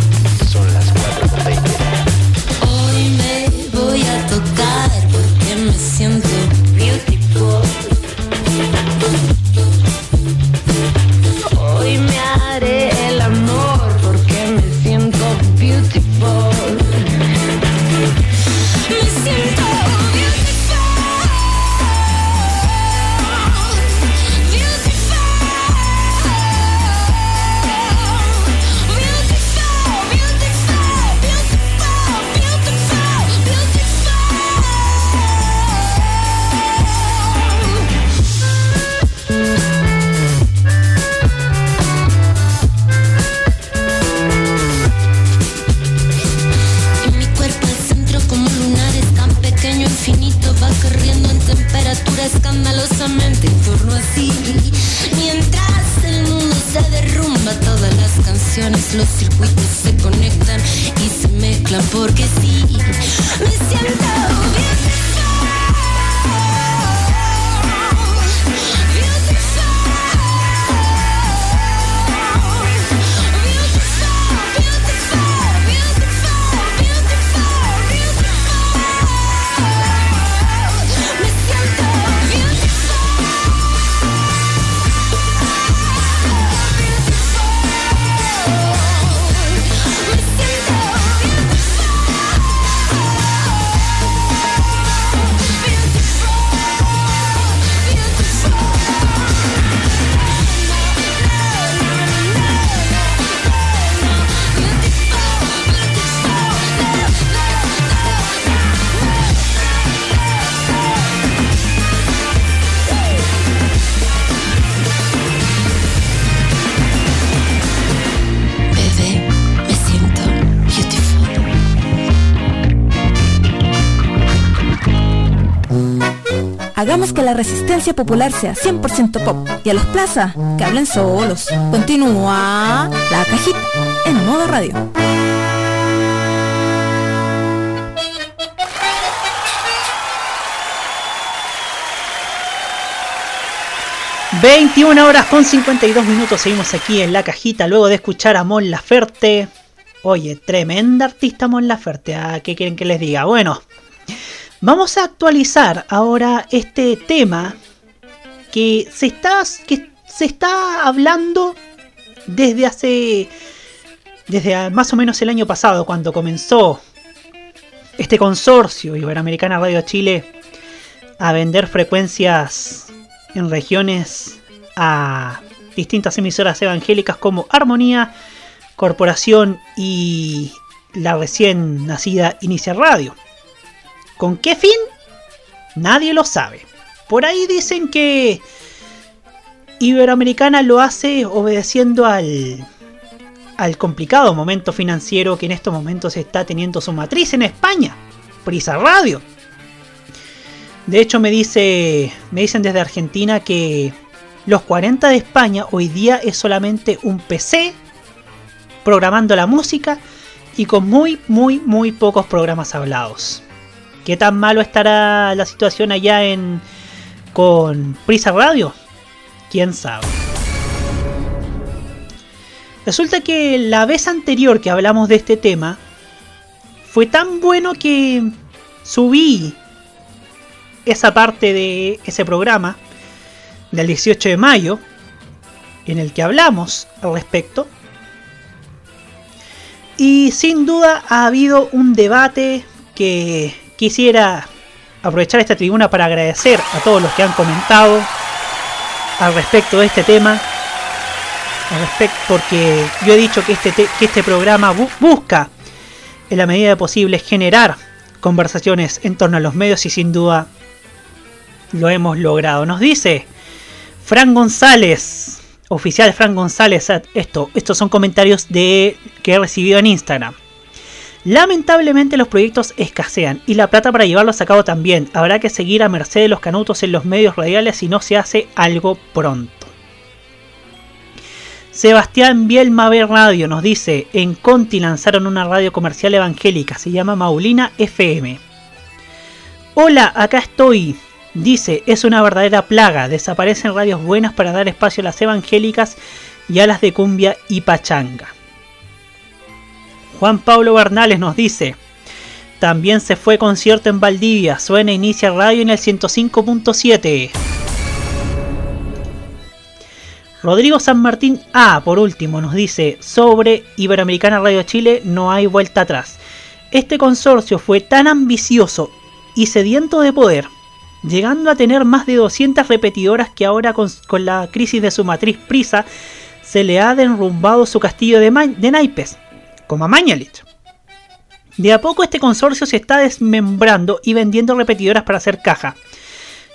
Hagamos que la resistencia popular sea 100% pop. Y a los plaza, que hablen solos. Continúa la cajita en modo radio. 21 horas con 52 minutos seguimos aquí en la cajita luego de escuchar a Mon Laferte. Oye, tremenda artista Mon Laferte. ¿a ¿Qué quieren que les diga? Bueno, vamos a actualizar ahora este tema que se está, que se está hablando desde hace. desde más o menos el año pasado, cuando comenzó este consorcio Iberoamericana Radio Chile a vender frecuencias en regiones a distintas emisoras evangélicas como Armonía, Corporación y la recién nacida Inicia Radio. ¿Con qué fin? Nadie lo sabe. Por ahí dicen que Iberoamericana lo hace obedeciendo al, al complicado momento financiero que en estos momentos está teniendo su matriz en España, Prisa Radio. De hecho, me, dice, me dicen desde Argentina que los 40 de España hoy día es solamente un PC programando la música y con muy, muy, muy pocos programas hablados. ¿Qué tan malo estará la situación allá en con Prisa Radio? ¿Quién sabe? Resulta que la vez anterior que hablamos de este tema fue tan bueno que subí esa parte de ese programa del 18 de mayo en el que hablamos al respecto. Y sin duda ha habido un debate que quisiera aprovechar esta tribuna para agradecer a todos los que han comentado al respecto de este tema. Al respecto, porque yo he dicho que este, que este programa busca en la medida de posible generar conversaciones en torno a los medios y sin duda lo hemos logrado. Nos dice Fran González, oficial Fran González, esto, estos son comentarios de, que he recibido en Instagram. Lamentablemente los proyectos escasean y la plata para llevarlos a cabo también. Habrá que seguir a merced de los canutos en los medios radiales si no se hace algo pronto. Sebastián Bielma Radio nos dice, en Conti lanzaron una radio comercial evangélica, se llama Maulina FM. Hola, acá estoy. Dice, es una verdadera plaga, desaparecen radios buenas para dar espacio a las evangélicas y a las de cumbia y pachanga. Juan Pablo Bernales nos dice, también se fue concierto en Valdivia, suena Inicia Radio en el 105.7. Rodrigo San Martín A, por último, nos dice, sobre Iberoamericana Radio Chile no hay vuelta atrás. Este consorcio fue tan ambicioso y sediento de poder llegando a tener más de 200 repetidoras que ahora con, la crisis de su matriz Prisa se le ha derrumbado su castillo de, naipes, como a Mañalich. De a poco este consorcio se está desmembrando y vendiendo repetidoras para hacer caja.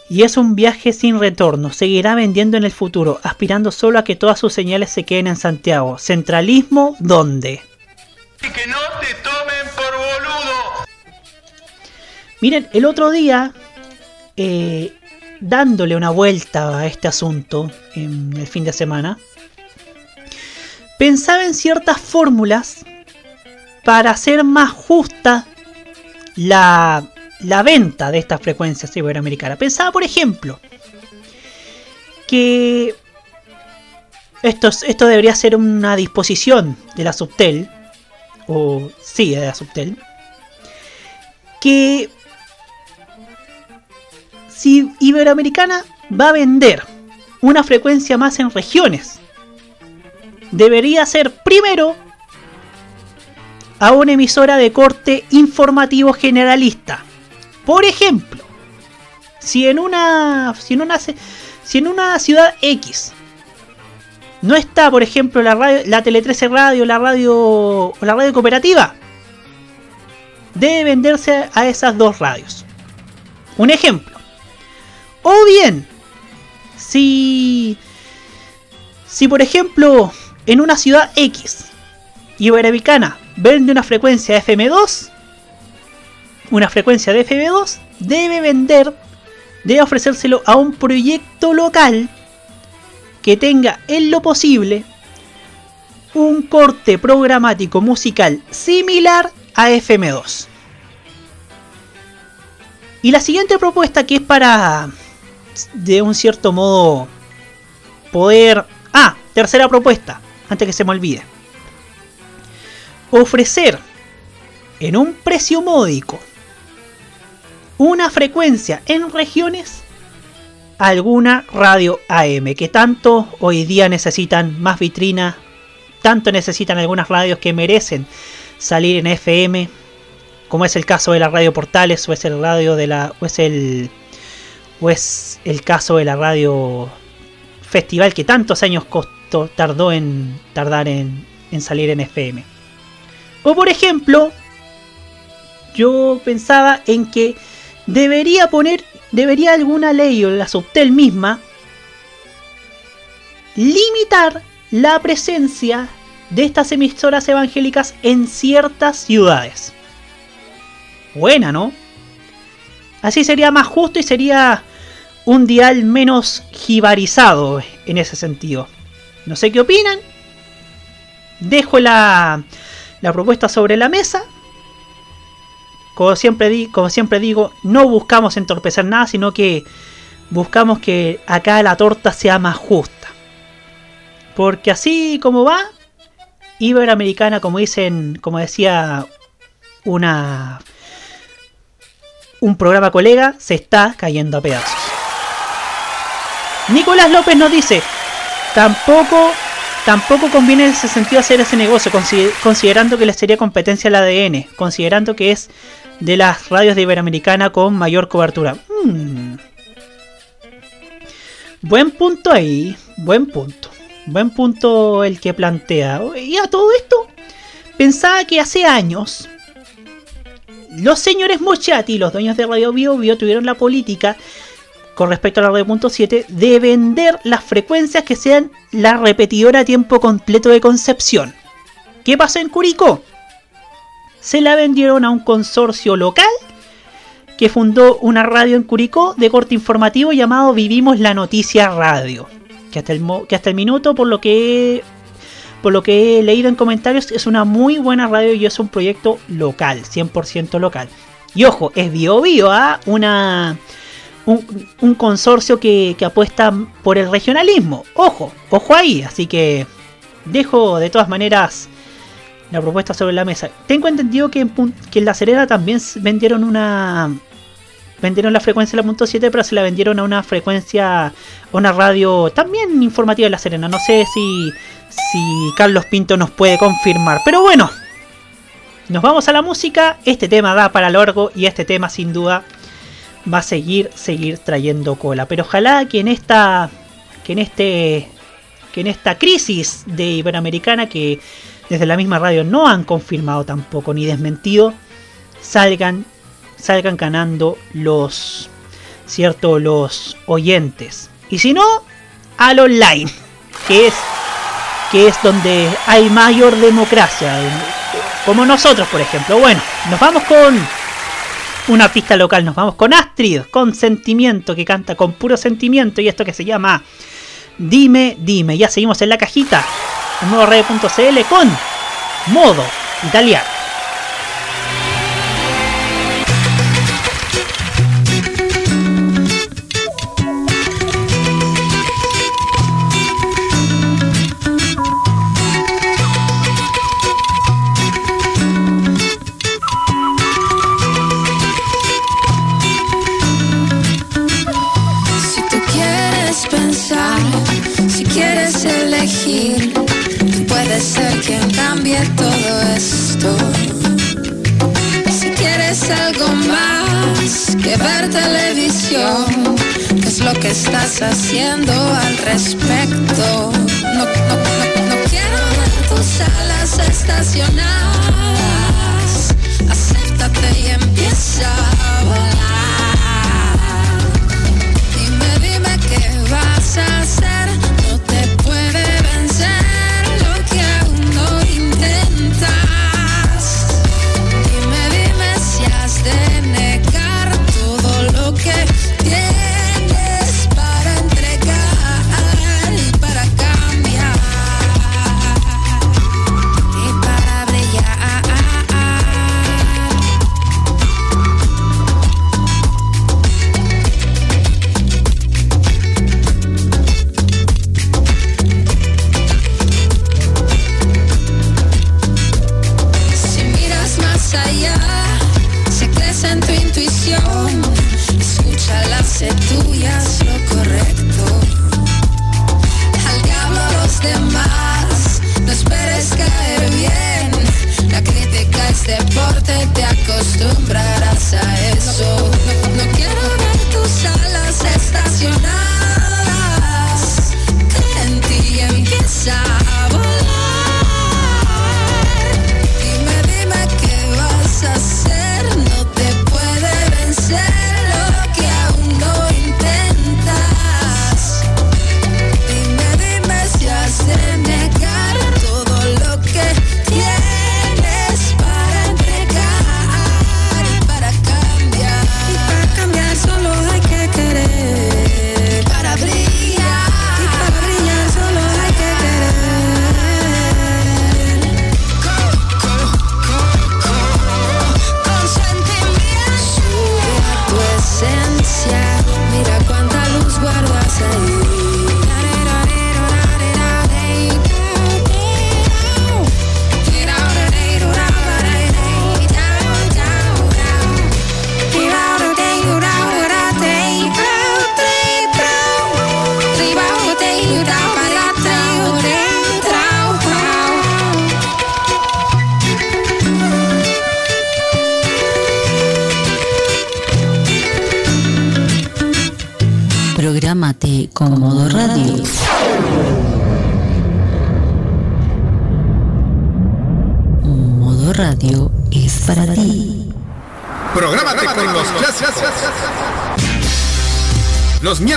Y es un viaje sin retorno, seguirá vendiendo en el futuro, aspirando solo a que todas sus señales se queden en Santiago. ¿Centralismo dónde? que no te tomen por boludo. Miren, el otro día eh, dándole una vuelta a este asunto en el fin de semana, pensaba en ciertas fórmulas para hacer más justa la, venta de estas frecuencias iberoamericanas. Pensaba, por ejemplo, que esto, esto debería ser una disposición de la Subtel, o sí, de la Subtel, que si Iberoamericana va a vender una frecuencia más en regiones, debería ser primero a una emisora de corte informativo generalista. Por ejemplo, si en una, si en una, si en una ciudad X no está, por ejemplo, la, radio, la Tele 13 Radio, la radio o la radio cooperativa, debe venderse a esas dos radios. Un ejemplo. O bien, si, si por ejemplo en una ciudad X iberoamericana vende una frecuencia FM2, una frecuencia de FM2 debe vender debe ofrecérselo a un proyecto local que tenga en lo posible un corte programático musical similar a FM2. Y la siguiente propuesta que es para, de un cierto modo, poder... Ah, tercera propuesta, antes que se me olvide. Ofrecer en un precio módico una frecuencia en regiones alguna radio AM que tanto hoy día necesitan más vitrina, tanto necesitan algunas radios que merecen salir en FM, como es el caso de la radio Portales o es el radio de la o es el o es el caso de la radio Festival que tantos años costó tardó en tardar en, en salir en FM. O por ejemplo, yo pensaba en que debería poner, debería alguna ley o la Subtel misma limitar la presencia de estas emisoras evangélicas en ciertas ciudades. Buena, ¿no? Así sería más justo y sería un dial menos jibarizado en ese sentido. No sé qué opinan. Dejo la, la propuesta sobre la mesa como siempre, como siempre digo, no buscamos entorpecer nada, sino que buscamos que acá la torta sea más justa. Porque así como va, Iberoamericana, como dicen, como decía una un programa colega, se está cayendo a pedazos. Nicolás López nos dice, tampoco tampoco conviene en ese sentido hacer ese negocio, considerando que le sería competencia al ADN, considerando que es de las radios de Iberoamericana con mayor cobertura. Hmm. Buen punto ahí, buen punto. Buen punto el que plantea. Y a todo esto, pensaba que hace años los señores Mochati, los dueños de Radio Bio Bio, tuvieron la política con respecto a la radio punto 7 de vender las frecuencias que sean la repetidora a tiempo completo de Concepción. ¿Qué pasó en Curicó? se la vendieron a un consorcio local que fundó una radio en Curicó de corte informativo llamado Vivimos la Noticia Radio. Que hasta el, que hasta el minuto, por lo que por lo que he leído en comentarios, es una muy buena radio y es un proyecto local, 100% local. Y ojo, es Bio Bio, ¿ah? una, un, consorcio que, apuesta por el regionalismo. Ojo, ojo ahí. Así que dejo de todas maneras la propuesta sobre la mesa. Tengo entendido que en, que en La Serena también vendieron una. Vendieron la frecuencia de la punto 7, pero se la vendieron a una frecuencia, a una radio también informativa de La Serena. No sé si, si Carlos Pinto nos puede confirmar. Pero bueno, nos vamos a la música. Este tema da para largo y este tema sin duda va a seguir, seguir trayendo cola. Pero ojalá que en esta, que en este, que en esta crisis de Iberoamericana que desde la misma radio no han confirmado tampoco ni desmentido, salgan, salgan ganando los, cierto, los oyentes. Y si no, al online, que es, que es donde hay mayor democracia, como nosotros, por ejemplo. Bueno, nos vamos con una pista local, nos vamos con Astrid, con sentimiento, que canta con puro sentimiento, y esto que se llama Dime, dime. Ya seguimos en la cajita en nuevo con modo italiano.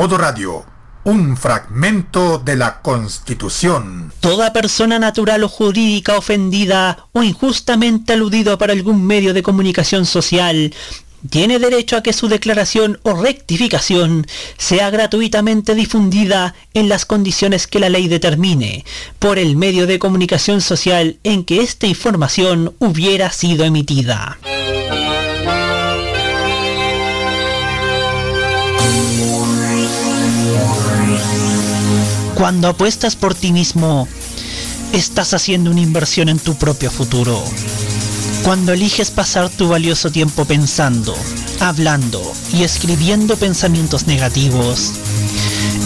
Modo radio, un fragmento de la Constitución. Toda persona natural o jurídica ofendida o injustamente aludido por algún medio de comunicación social tiene derecho a que su declaración o rectificación sea gratuitamente difundida en las condiciones que la ley determine por el medio de comunicación social en que esta información hubiera sido emitida. Cuando apuestas por ti mismo, estás haciendo una inversión en tu propio futuro. Cuando eliges pasar tu valioso tiempo pensando, hablando y escribiendo pensamientos negativos,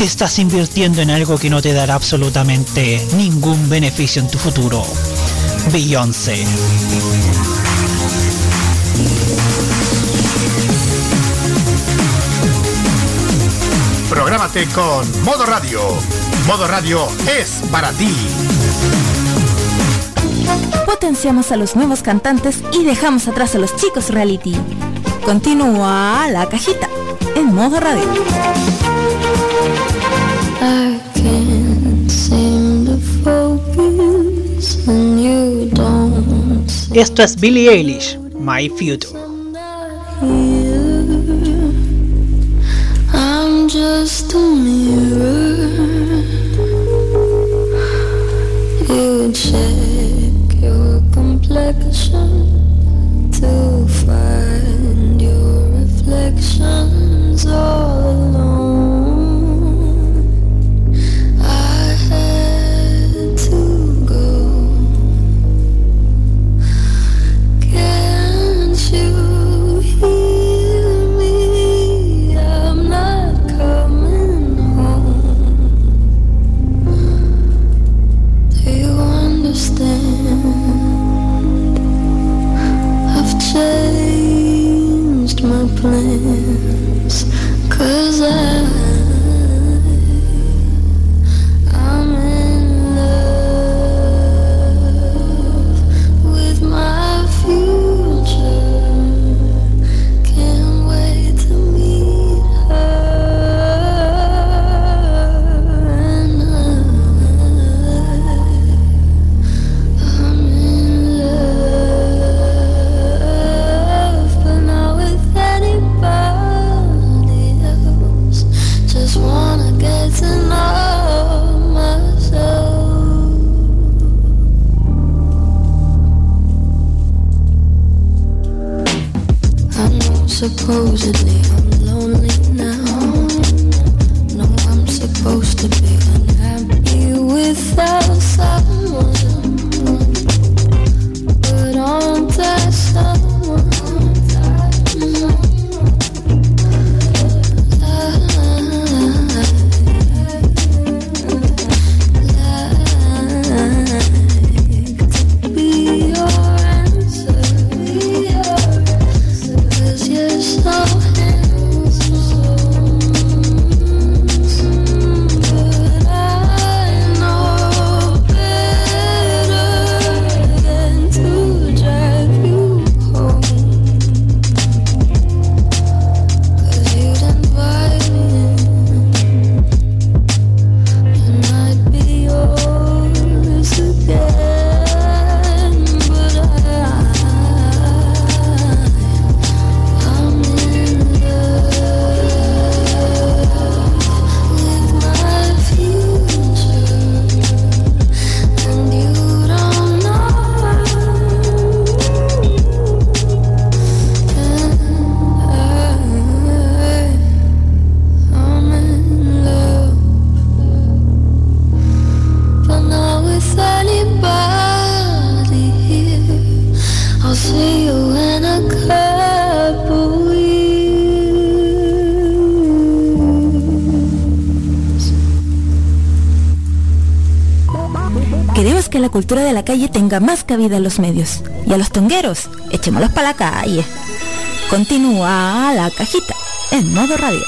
estás invirtiendo en algo que no te dará absolutamente ningún beneficio en tu futuro. Beyoncé. Prográmate con Modo Radio. Modo Radio es para ti. Potenciamos a los nuevos cantantes y dejamos atrás a los chicos reality. Continúa la cajita en modo radio. I can't seem to focus when you don't Esto es Billie Eilish, My Future. Just a mirror. You check your complexion to find your reflections all supposedly tenga más cabida en los medios. Y a los tongueros, echémoslos para la calle. Continúa la cajita en modo radio.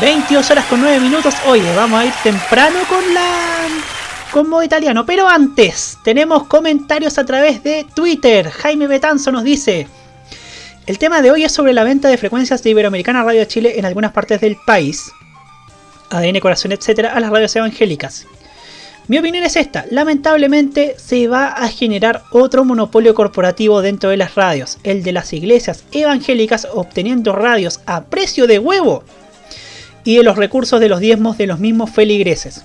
22 horas con 9 minutos. Oye, vamos a ir temprano con la. con modo italiano. Pero antes, tenemos comentarios a través de Twitter. Jaime Betanzo nos dice. El tema de hoy es sobre la venta de frecuencias de Iberoamericana Radio Chile en algunas partes del país. ADN, corazón, etcétera, a las radios evangélicas. Mi opinión es esta, lamentablemente se va a generar otro monopolio corporativo dentro de las radios, el de las iglesias evangélicas obteniendo radios a precio de huevo y de los recursos de los diezmos de los mismos feligreses.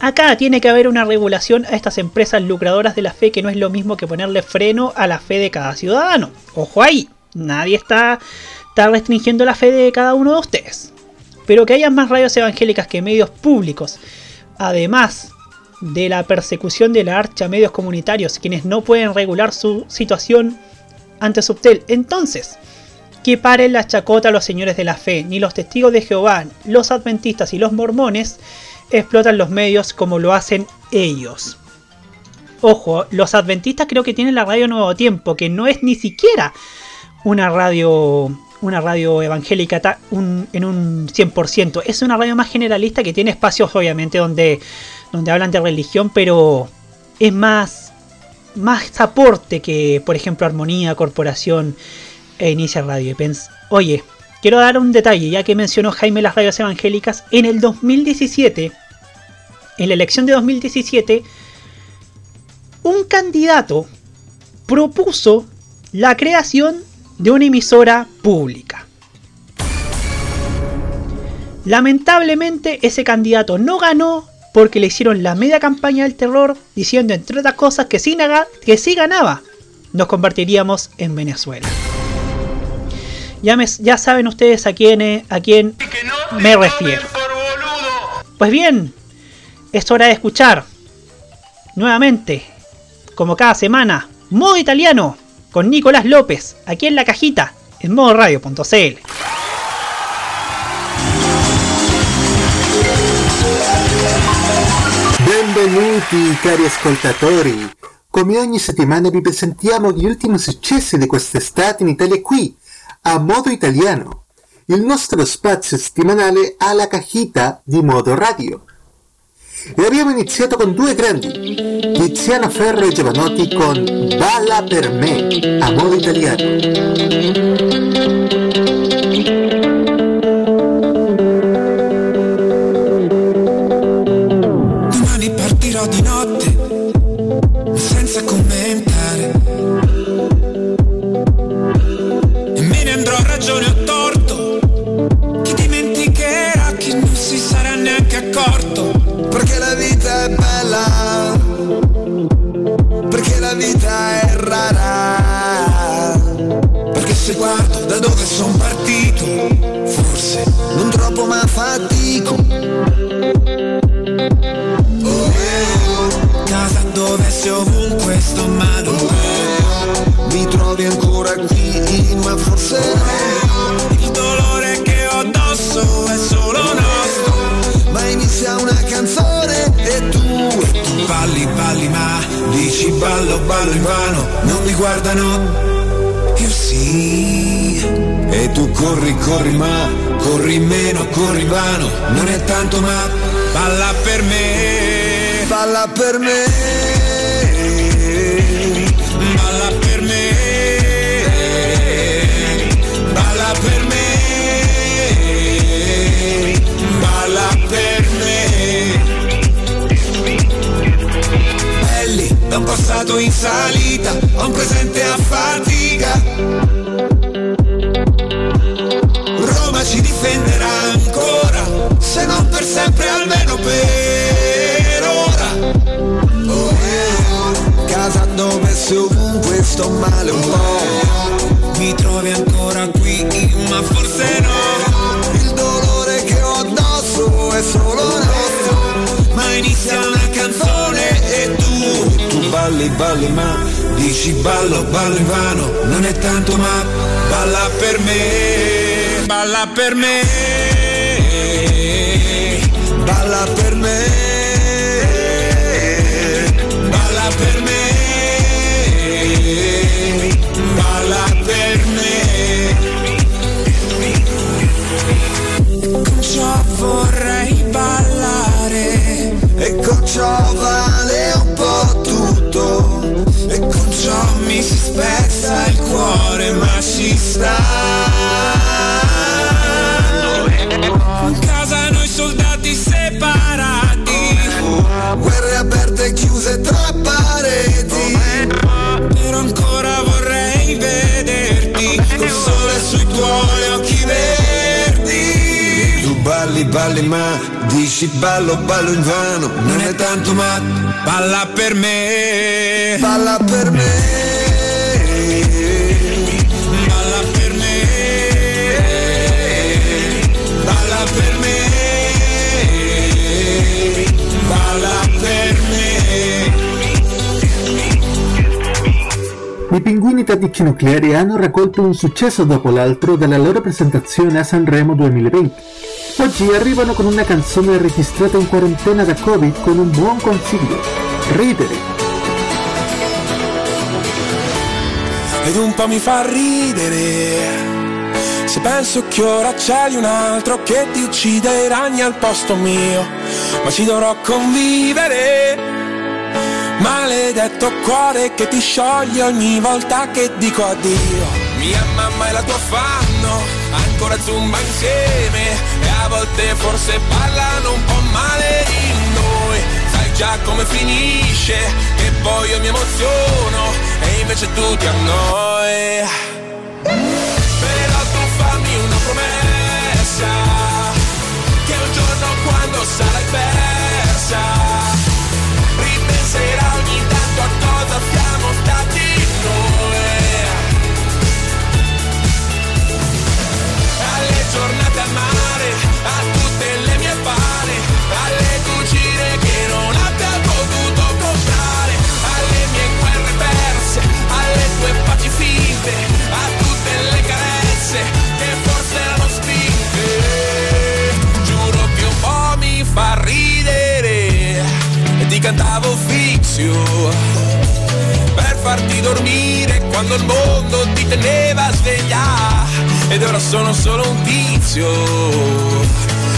Acá tiene que haber una regulación a estas empresas lucradoras de la fe que no es lo mismo que ponerle freno a la fe de cada ciudadano. Ojo ahí, nadie está, está restringiendo la fe de cada uno de ustedes. Pero que haya más radios evangélicas que medios públicos, además de la persecución de la archa medios comunitarios, quienes no pueden regular su situación ante Subtel. Entonces, que paren la chacota a los señores de la fe, ni los testigos de Jehová, los adventistas y los mormones explotan los medios como lo hacen ellos. Ojo, los adventistas creo que tienen la radio Nuevo Tiempo, que no es ni siquiera una radio una radio evangélica en un 100%. Es una radio más generalista que tiene espacios obviamente donde, donde hablan de religión, pero es más, más aporte que, por ejemplo, Armonía, Corporación e Inicia Radio. Oye, quiero dar un detalle, ya que mencionó Jaime las radios evangélicas. En el 2017, en la elección de 2017, un candidato propuso la creación de una emisora pública. Lamentablemente ese candidato no ganó porque le hicieron la media campaña del terror diciendo entre otras cosas que si, que si ganaba nos convertiríamos en Venezuela. Ya, ya saben ustedes a quién, a quién me refiero. Pues bien, es hora de escuchar nuevamente, como cada semana, modo italiano con Nicolás López, aquí en la cajita, en modoradio.cl. Benvenuti cari ascoltatori! Come ogni settimana vi presentiamo gli ultimi successi di quest'estate in Italia qui, a modo italiano, il nostro spazio settimanale alla cajita di modo radio. E abbiamo iniziato con due grandi, Tiziano Ferro e Giovanotti con Balla per me, a modo italiano. Ballo, ballo in vano. Non mi guardano. Io sì. E tu corri, corri, ma corri meno, corri vano. Non è tanto, ma balla per me. Balla per me. Passato in salita, a un presente a fatica. Roma ci difenderà ancora, se non per sempre almeno per ora. Oh, eh, casa dove sei ovunque sto male un po'. Mi trovi ancora qui, ma forse no. Il dolore che ho addosso è solo nostro Ma inizia balli, balli ma dici ballo, ballo in vano. Non è tanto ma balla per me Balla per me Balla per me Balla per me Balla per me. Con ciò vorrei ballare E con ciò balli, ma dici ballo, ballo in vano. Non è tanto ma balla per me. Balla per me. Balla per me. Balla per me. Balla per me. I pinguini tattici nucleari hanno raccolto un successo dopo l'altro dalla loro presentazione a Sanremo 2020. Oggi arrivano con una canzone registrata in quarantena da Covid con un buon consiglio. Ridere. ed un po' mi fa ridere. Se penso che ora c'è un altro che ti uccide i ragni al posto mio, ma ci dovrò convivere. Maledetto cuore che ti scioglie ogni volta che dico addio. Mia mamma e la tua fanno ancora zumba insieme e a volte forse parlano un po' male di noi. Sai già come finisce, che poi io mi emoziono e invece tu ti annoi. Però tu fammi una promessa, che un giorno quando sarai persa, ripenserai ogni tanto a cosa giornate al mare, a tutte le mie pare, alle cucine che non abbia potuto comprare, alle mie guerre perse, alle tue paci finte, a tutte le carezze che forse erano spinte. Giuro che un po' mi fa ridere e ti cantavo fixio per farti dormire quando il mondo ti teneva sveglia. Ed ora sono solo un tizio.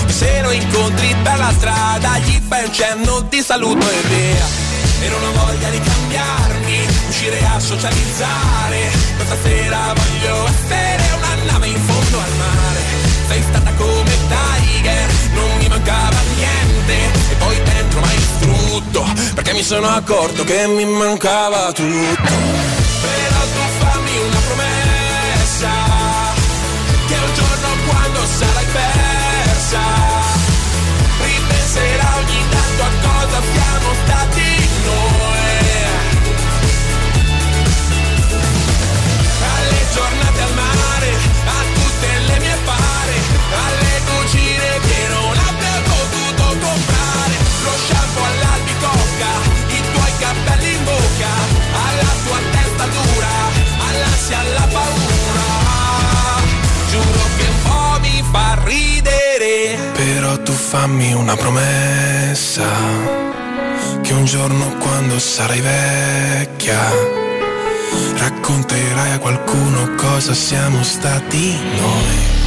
Se lo incontri per la strada gli fai un cenno di saluto e via e non ho voglia di cambiarmi uscire a socializzare. Questa sera voglio essere una nave in fondo al mare. Sei stata come Tiger non mi mancava niente. E poi dentro mai distrutto perché mi sono accorto che mi mancava tutto. Però tu fammi una promessa che un giorno quando sarai persa ripenserai ogni tanto a cosa siamo stati noi fammi una promessa che un giorno quando sarai vecchia racconterai a qualcuno cosa siamo stati noi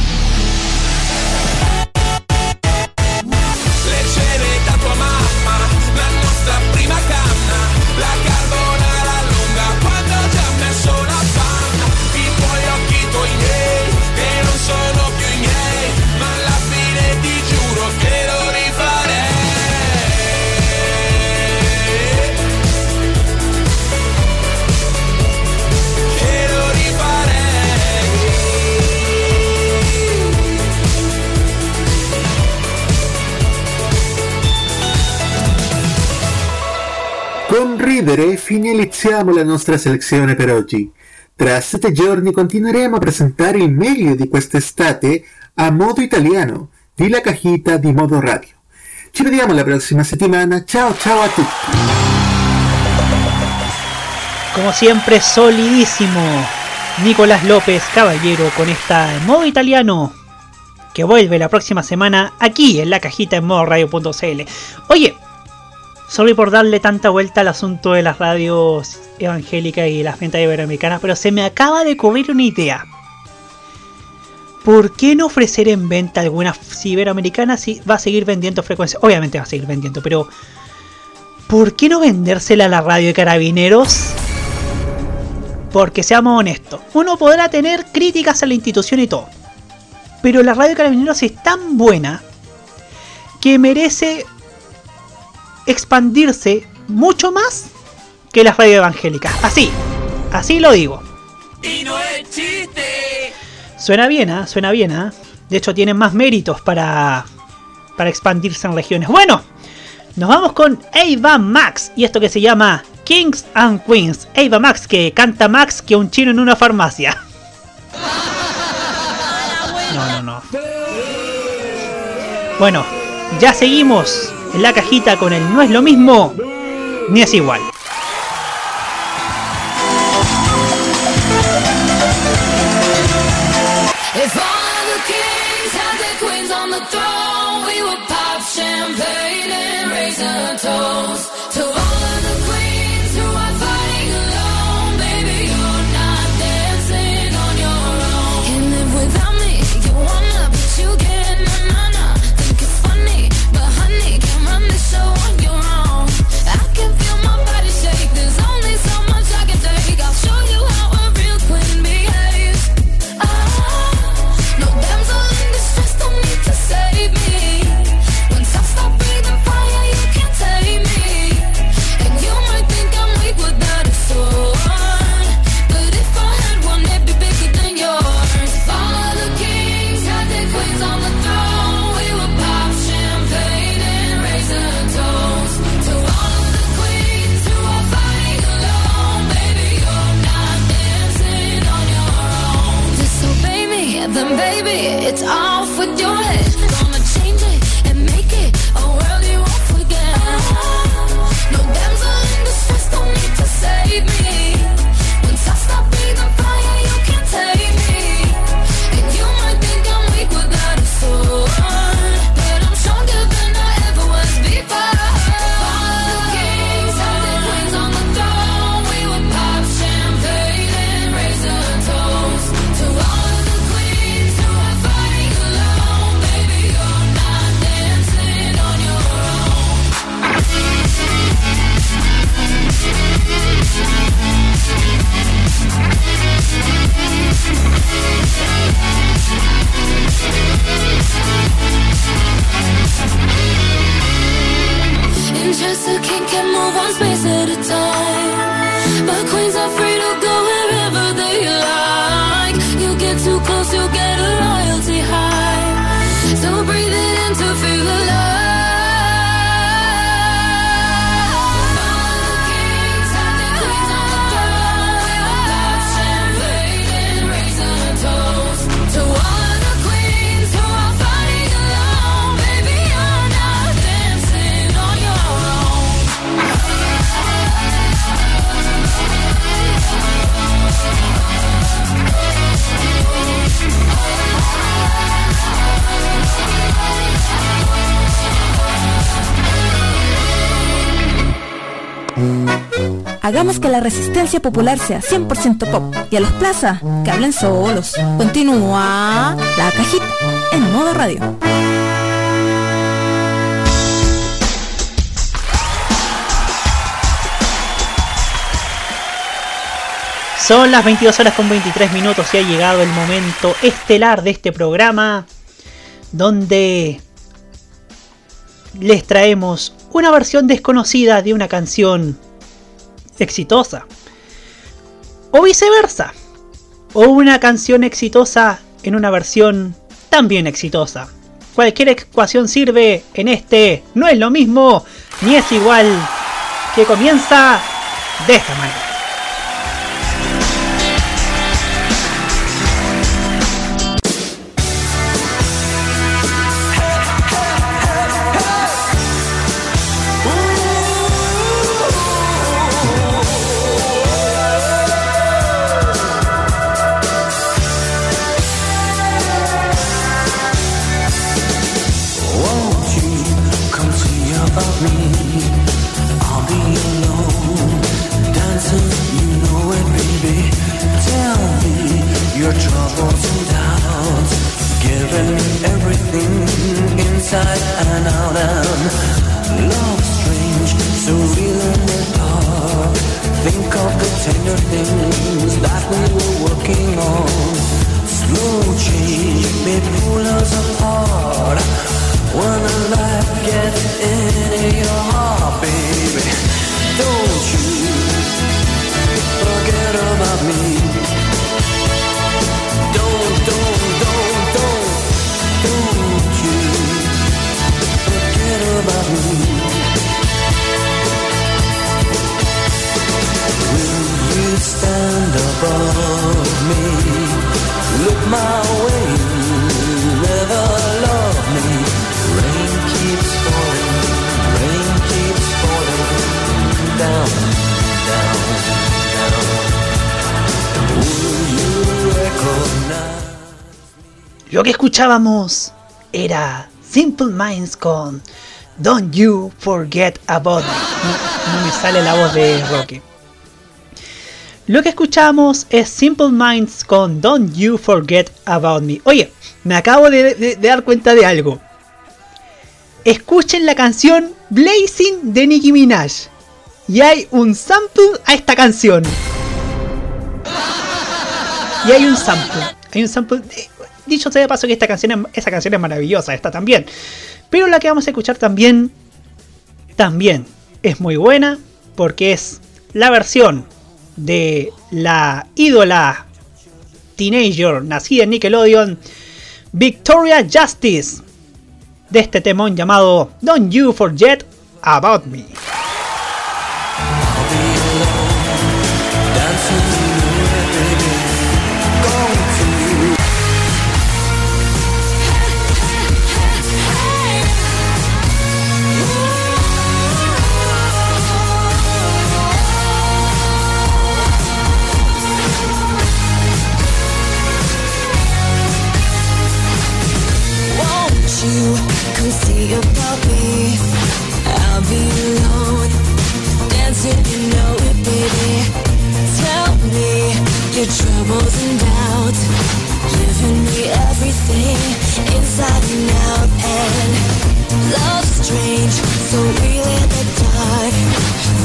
Con ridere finalizziamo la nostra selezione per oggi. Tra sette giorni continueremo a presentare il meglio di quest'estate a modo italiano di La Cajita di Modo Radio. Ci vediamo la prossima settimana. Ciao ciao a tutti. Como siempre, solidísimo. Nicolás López Caballero con esta en modo italiano que vuelve la próxima semana aquí en la cajita en modo radio.cl. Oye, sorry por darle tanta vuelta al asunto de las radios evangélicas y las ventas iberoamericanas, pero se me acaba de ocurrir una idea. ¿Por qué no ofrecer en venta alguna iberoamericana si va a seguir vendiendo frecuencias? Obviamente va a seguir vendiendo, pero ¿por qué no vendérsela a la radio de carabineros? Porque seamos honestos, uno podrá tener críticas a la institución y todo. Pero la radio de carabineros es tan buena que merece expandirse mucho más que las radios evangélicas. Así, así lo digo. Y no es chiste. Suena bien, ¿ah? Suena bien, ¿ah? De hecho, tienen más méritos para, para expandirse en regiones. Bueno, nos vamos con Ava Max y esto que se llama Kings and Queens. Ava Max que canta Max que un chino en una farmacia. No, no, no. Bueno, ya seguimos la cajita con el no es lo mismo ni es igual. Baby, it's off with your head. Gonna change it and make it a world you won't forget. No damsel in distress, don't need to save me. Just a kink and move on space at a time. Hagamos que la resistencia popular sea 100% pop y a los plaza que hablen solos. Continúa la cajita en modo radio. Son las 22 horas con 23 minutos y ha llegado el momento estelar de este programa donde les traemos una versión desconocida de una canción exitosa. O viceversa. O una canción exitosa en una versión también exitosa. Cualquier ecuación sirve en este no es lo mismo ni es igual que comienza de esta manera. Escuchábamos era Simple Minds con Don't You Forget About Me. No, me sale la voz de Rocky. Lo que escuchamos es Simple Minds con Don't You Forget About Me. Oye, me acabo de, de- dar cuenta de algo. Escuchen la canción Blazing de Nicki Minaj. Y hay un sample a esta canción. Y hay un sample. Hay un sample. Dicho sea de paso que esta canción es- esa canción es maravillosa, esta también. Pero la que vamos a escuchar también. También es muy buena. Porque es la versión de la ídola teenager nacida en Nickelodeon. Victoria Justice. De este temón llamado Don't You Forget About Me. Your troubles and doubts, giving me everything inside and out. And love strange, so real in the dark.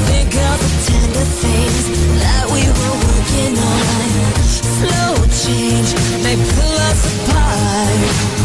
Think of the tender things that we were working on. Slow change may pull us apart.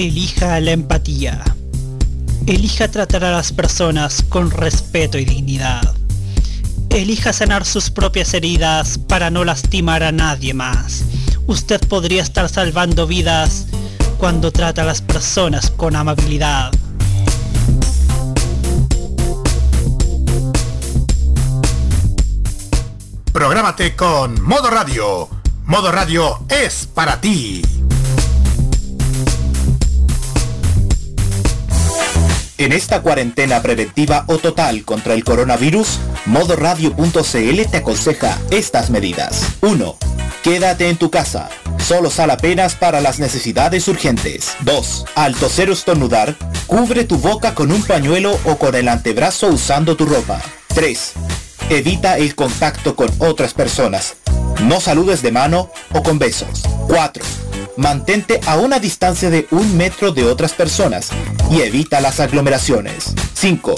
Elija la empatía. Elija tratar a las personas con respeto y dignidad. Elija sanar sus propias heridas para no lastimar a nadie más. Usted podría estar salvando vidas cuando trata a las personas con amabilidad. Prográmate con Modo Radio. Modo Radio es para ti. En esta cuarentena preventiva o total contra el coronavirus, modoradio.cl te aconseja estas medidas. 1. Quédate en tu casa. Solo sal apenas para las necesidades urgentes. 2. Al toser o estornudar, cubre tu boca con un pañuelo o con el antebrazo usando tu ropa. 3. Evita el contacto con otras personas. No saludes de mano o con besos. 4. Mantente a una distancia de un metro de otras personas y evita las aglomeraciones. 5.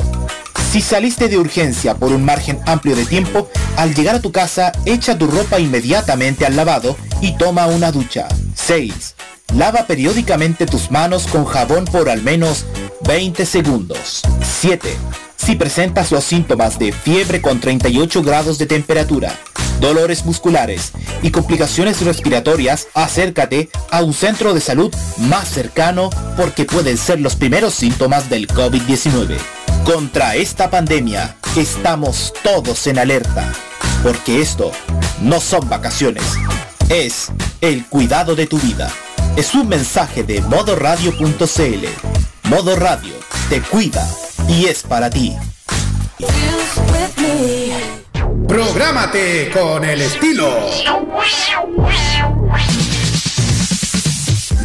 Si saliste de urgencia por un margen amplio de tiempo, al llegar a tu casa echa tu ropa inmediatamente al lavado y toma una ducha. 6. Lava periódicamente tus manos con jabón por al menos 20 segundos. 7. Si presentas los síntomas de fiebre con 38 grados de temperatura, dolores musculares y complicaciones respiratorias, acércate a un centro de salud más cercano porque pueden ser los primeros síntomas del COVID-19. Contra esta pandemia estamos todos en alerta, porque esto no son vacaciones, es el cuidado de tu vida. Es un mensaje de modoradio.cl. Modo Radio te cuida y es para ti. Prográmate con el estilo.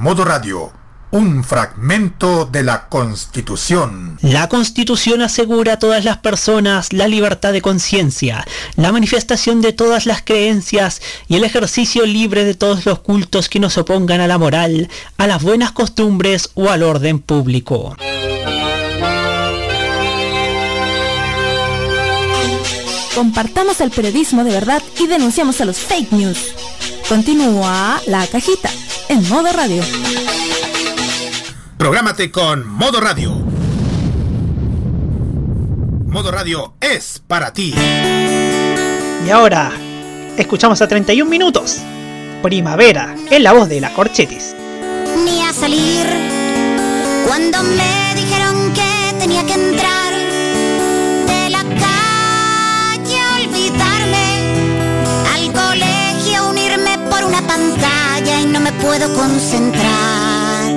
Modo Radio, un fragmento de la Constitución. La Constitución asegura a todas las personas la libertad de conciencia, la manifestación de todas las creencias y el ejercicio libre de todos los cultos que no se opongan a la moral, a las buenas costumbres o al orden público. Compartamos el periodismo de verdad y denunciamos a los fake news. Continúa la cajita en modo radio. Prográmate con Modo Radio. Modo Radio es para ti. Y ahora, escuchamos a 31 minutos. Primavera, en la voz de la Corchetis. Ni a salir cuando me dijeron que tenía que entrar me puedo concentrar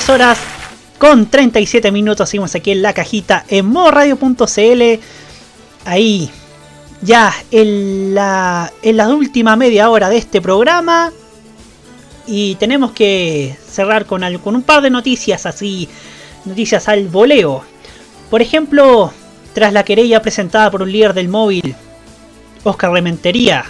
22 horas con 37 minutos. Seguimos aquí en la cajita en modoradio.cl. Ahí, ya en la, en la última media hora de este programa. Y tenemos que cerrar con, al- con un par de noticias así, noticias al voleo. Por ejemplo, tras la querella presentada por un líder del móvil, Oscar Rementería,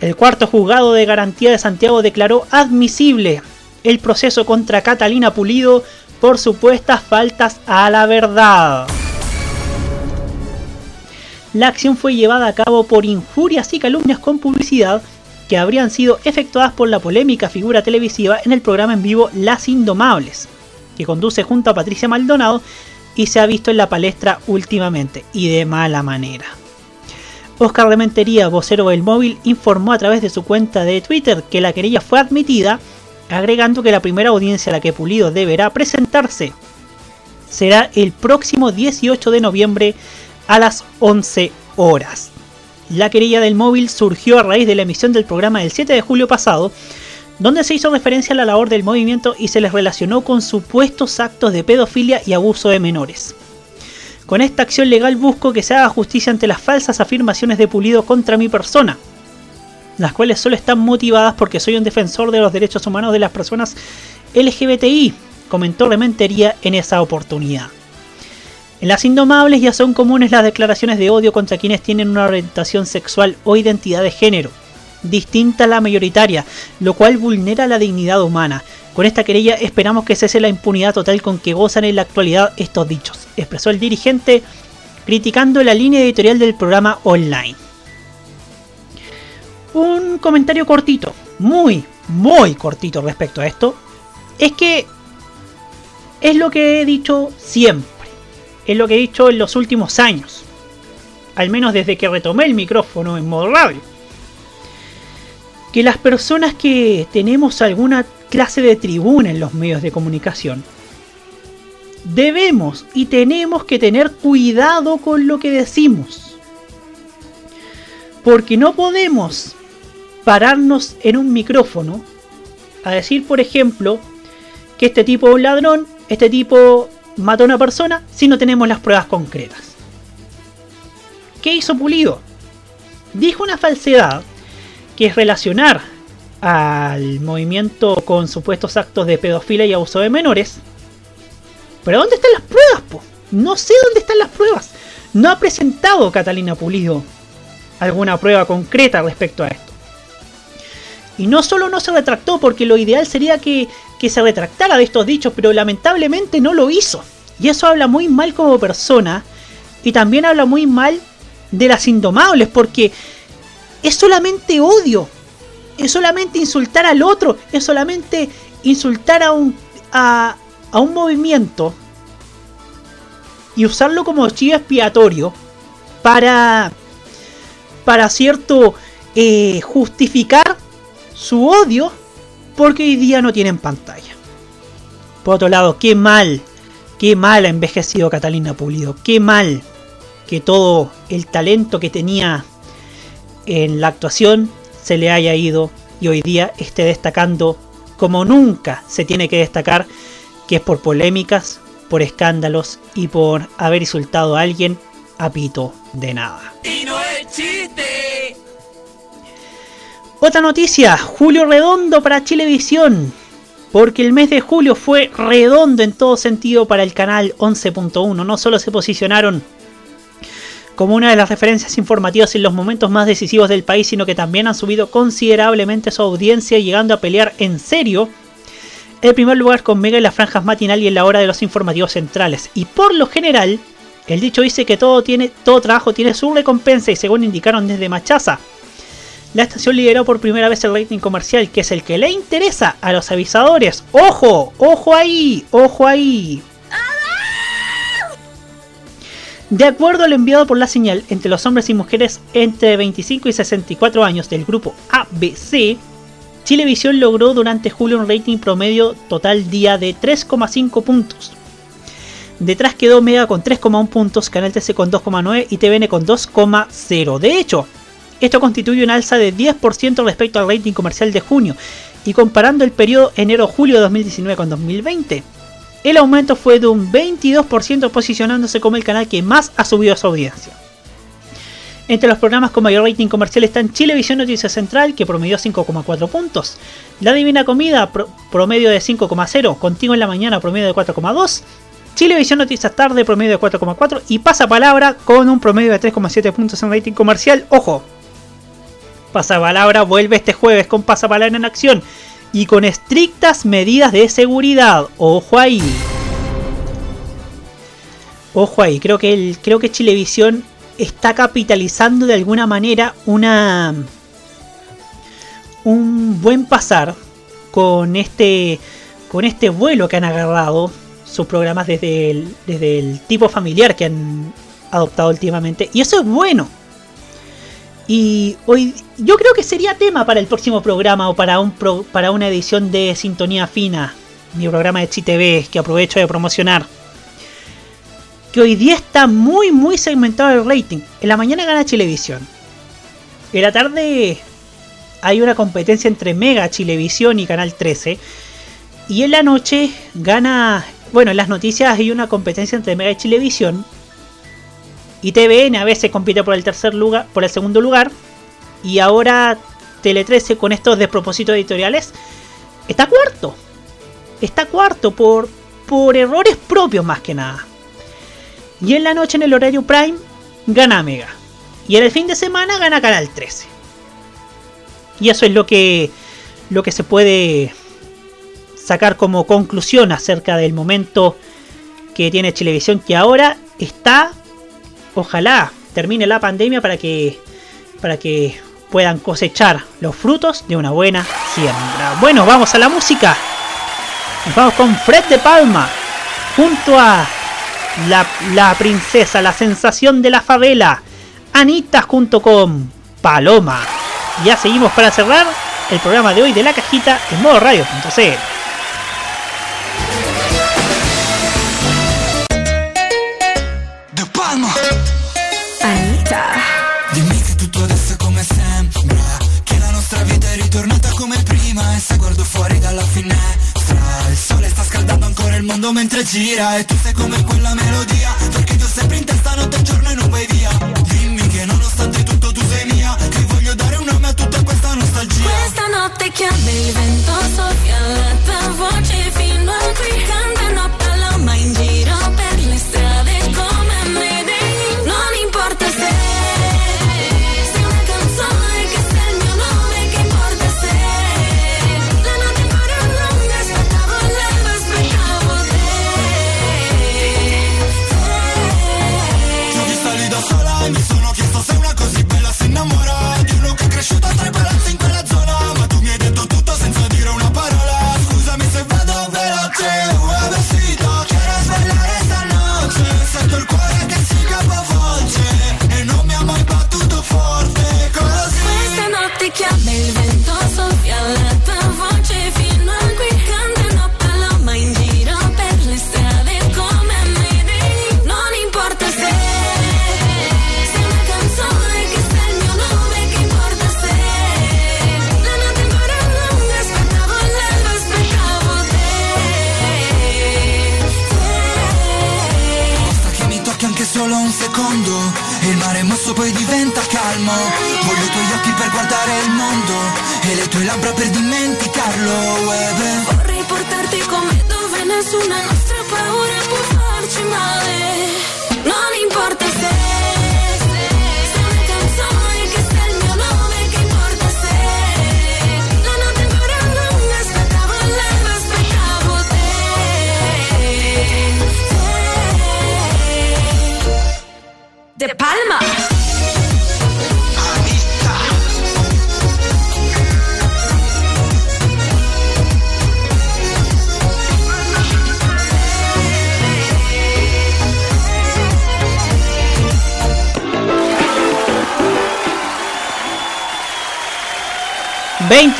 el cuarto juzgado de garantía de Santiago declaró admisible el proceso contra Catalina Pulido por supuestas faltas a la verdad. La acción fue llevada a cabo por injurias y calumnias con publicidad que habrían sido efectuadas por la polémica figura televisiva en el programa en vivo Las Indomables, que conduce junto a Patricia Maldonado y se ha visto en la palestra últimamente, y de mala manera. Oscar Rementería, vocero del móvil, informó a través de su cuenta de Twitter que la querella fue admitida, agregando que la primera audiencia a la que Pulido deberá presentarse será el próximo 18 de noviembre a las 11 horas. La querella del móvil surgió a raíz de la emisión del programa del 7 de julio pasado, donde se hizo referencia a la labor del movimiento y se les relacionó con supuestos actos de pedofilia y abuso de menores. Con esta acción legal busco que se haga justicia ante las falsas afirmaciones de Pulido contra mi persona, las cuales solo están motivadas porque soy un defensor de los derechos humanos de las personas LGBTI, comentó Rementería en esa oportunidad. En las Indomables ya son comunes las declaraciones de odio contra quienes tienen una orientación sexual o identidad de género, distinta a la mayoritaria, lo cual vulnera la dignidad humana. Con esta querella esperamos que cese la impunidad total con que gozan en la actualidad estos dichos, expresó el dirigente criticando la línea editorial del programa online. Un comentario cortito, muy, muy cortito respecto a esto, es que es lo que he dicho siempre, es lo que he dicho en los últimos años, al menos desde que retomé el micrófono en modo radio, que las personas que tenemos alguna clase de tribuna en los medios de comunicación, debemos y tenemos que tener cuidado con lo que decimos. Porque no podemos pararnos en un micrófono a decir, por ejemplo, que este tipo es un ladrón, este tipo mató a una persona, si no tenemos las pruebas concretas. ¿Qué hizo Pulido? Dijo una falsedad que es relacionar al movimiento con supuestos actos de pedofilia y abuso de menores. Pero ¿dónde están las pruebas? po? No sé dónde están las pruebas. No ha presentado Catalina Pulido alguna prueba concreta respecto a esto. Y no solo no se retractó, porque lo ideal sería que, que se retractara de estos dichos, pero lamentablemente no lo hizo. Y eso habla muy mal como persona. Y también habla muy mal de las indomables, porque es solamente odio. Es solamente insultar al otro. Es solamente insultar a un, a, a un movimiento. Y usarlo como chivo expiatorio. Para, para cierto, eh, justificar su odio. Porque hoy día no tienen pantalla. Por otro lado, qué mal. Qué mal ha envejecido Catalina Pulido. Qué mal que todo el talento que tenía en la actuación se le haya ido y hoy día esté destacando como nunca se tiene que destacar, que es por polémicas, por escándalos y por haber insultado a alguien a pito de nada. Otra noticia, Julio Redondo para Chilevisión. Porque el mes de julio fue redondo en todo sentido para el canal 11.1. No solo se posicionaron como una de las referencias informativas en los momentos más decisivos del país, sino que también han subido considerablemente su audiencia, llegando a pelear en serio el primer lugar con Mega en las franjas matinal y en la hora de los informativos centrales. Y por lo general, el dicho dice que todo, tiene, todo trabajo tiene su recompensa y según indicaron desde Machaza, la estación lideró por primera vez el rating comercial, que es el que le interesa a los avisadores. ¡Ojo! ¡Ojo ahí! ¡Ojo ahí! De acuerdo al enviado por la señal, entre los hombres y mujeres entre 25 y 64 años del grupo ABC, Chilevisión logró durante julio un rating promedio total día de 3,5 puntos. Detrás quedó Mega con 3,1 puntos, Canal 13 con 2,9 y TVN con 2,0. De hecho, esto constituye un alza de 10% respecto al rating comercial de junio. Y comparando el periodo enero-julio de 2019 con 2020, el aumento fue de un 22% posicionándose como el canal que más ha subido su audiencia. Entre los programas con mayor rating comercial están Chilevisión Noticias Central, que promedió 5,4 puntos, La Divina Comida, pro- promedio de 5,0, Contigo en la Mañana, promedio de 4,2, Chilevisión Noticias Tarde, promedio de 4,4 y Pasapalabra con un promedio de 3,7 puntos en rating comercial. ¡Ojo! Pasapalabra vuelve este jueves con Pasapalabra en acción y con estrictas medidas de seguridad. ¡Ojo ahí! Ojo ahí, creo que, el, creo que Chilevisión está capitalizando de alguna manera una un buen pasar con este con este vuelo que han agarrado sus programas desde el, desde el tipo familiar que han adoptado últimamente y eso es bueno y hoy yo creo que sería tema para el próximo programa o para un para una edición de Sintonía Fina mi programa de ChiTV que aprovecho de promocionar que hoy día está muy muy segmentado el rating. En la mañana gana Chilevisión. En la tarde hay una competencia entre Mega, Chilevisión y Canal 13. Y en la noche gana, bueno, en las noticias hay una competencia entre Mega y Chilevisión. Y TVN a veces compite por el tercer lugar, por el segundo lugar. Y ahora Tele 13 con estos despropósitos editoriales está cuarto. Está cuarto por por errores propios más que nada. Y en la noche en el horario prime gana Mega. Y en el fin de semana gana Canal 13. Y eso es lo que, lo que se puede sacar como conclusión acerca del momento que tiene Televisión, que ahora está, ojalá termine la pandemia para que, para que puedan cosechar los frutos de una buena siembra. Bueno, vamos a la música. Nos vamos con Fred de Palma, junto a la, la princesa, la sensación de la favela, Anita junto con Paloma. Ya seguimos para cerrar el programa de hoy de la cajita en modo radio.cl. se guardo fuori dalla finestra. Il sole sta scaldando ancora il mondo mentre gira. E tu sei come quella melodia Perché ti ho sempre in testa notte e giorno e non vai via. Dimmi che nonostante tutto tu sei mia Che voglio dare un nome a tutta questa nostalgia. Questa notte che il vento soffia la tua voce fino a qui. Cantano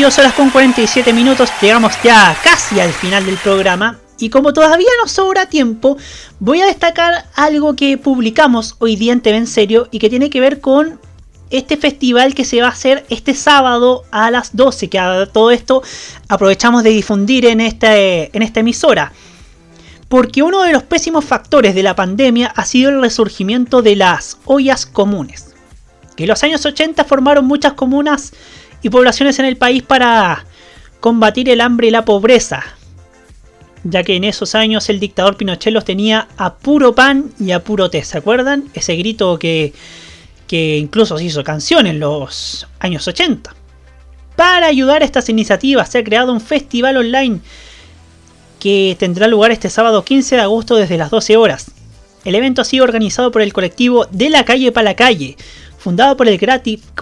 22 horas con 47 minutos, llegamos ya casi al final del programa. Y como todavía nos sobra tiempo, voy a destacar algo que publicamos hoy día en TV en Serio y que tiene que ver con este festival que se va a hacer este sábado a las 12. Que a todo esto aprovechamos de difundir en, este, en esta emisora. Porque uno de los pésimos factores de la pandemia ha sido el resurgimiento de las ollas comunes. Que en los años 80 formaron muchas comunas y poblaciones en el país para combatir el hambre y la pobreza, ya que en esos años el dictador Pinochet los tenía a puro pan y a puro té, ¿se acuerdan? Ese grito que, que incluso se hizo canción en los años 80. Para ayudar a estas iniciativas se ha creado un festival online que tendrá lugar este sábado 15 de agosto desde las 12 horas. El evento ha sido organizado por el colectivo De la Calle para la Calle, fundado por el,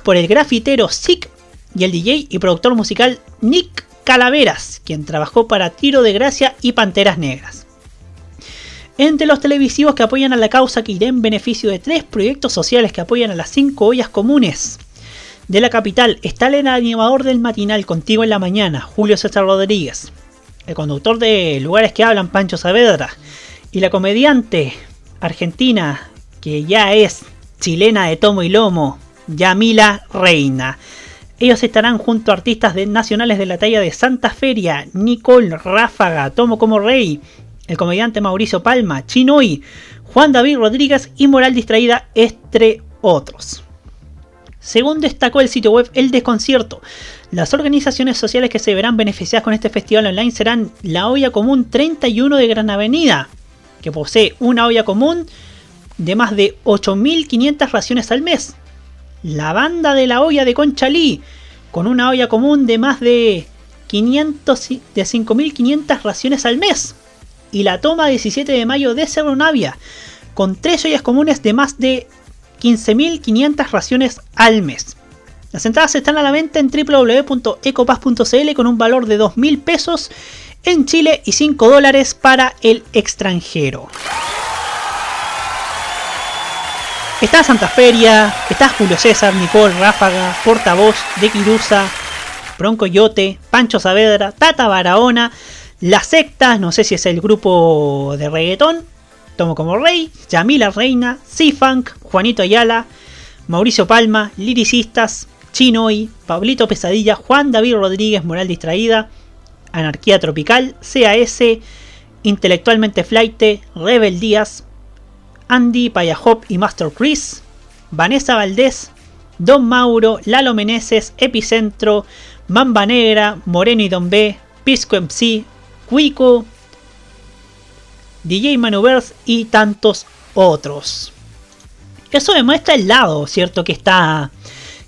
por el grafitero Sick y el DJ y productor musical Nick Calaveras, quien trabajó para Tiro de Gracia y Panteras Negras. Entre los televisivos que apoyan a la causa que irá en beneficio de tres proyectos sociales que apoyan a las cinco ollas comunes de la capital está el animador del matinal Contigo en la Mañana, Julio César Rodríguez, el conductor de Lugares que Hablan, Pancho Saavedra, y la comediante argentina que ya es chilena de tomo y lomo, Yamila Reina. Ellos estarán junto a artistas nacionales de la talla de Santa Feria, Nicole Ráfaga, Tomo como Rey, el comediante Mauricio Palma, Chinoy, Juan David Rodríguez y Moral Distraída, entre otros. Según destacó el sitio web El Desconcierto, las organizaciones sociales que se verán beneficiadas con este festival online serán la Olla Común 31 de Gran Avenida, que posee una olla común de más de 8.500 raciones al mes, la banda de la olla de Conchalí, con una olla común de más de, 500, de 5.500 raciones al mes. Y la toma 17 de mayo de Cerro Navia, con tres ollas comunes de más de 15.500 raciones al mes. Las entradas están a la venta en www.ecopas.cl con un valor de 2.000 pesos en Chile y 5 dólares para el extranjero. Está Santa Feria, está Julio César, Nicole Ráfaga, Portavoz de Quirusa, Bronco Yote, Pancho Saavedra, Tata Barahona, La Secta, no sé si es el grupo de reggaetón, Tomo como Rey, Yamila Reina, C-Funk, Juanito Ayala, Mauricio Palma, Liricistas, Chinoy, Pablito Pesadilla, Juan David Rodríguez, Moral Distraída, Anarquía Tropical, CAS, Intelectualmente Flight, Rebel Díaz, Andy Payahop y Master Chris, Vanessa Valdés, Don Mauro, Lalo Meneses, Epicentro, Mamba Negra, Moreno y Don B, Pisco MC, Cuico, DJ Manuvers y tantos otros. Eso demuestra el lado, ¿cierto? Que está.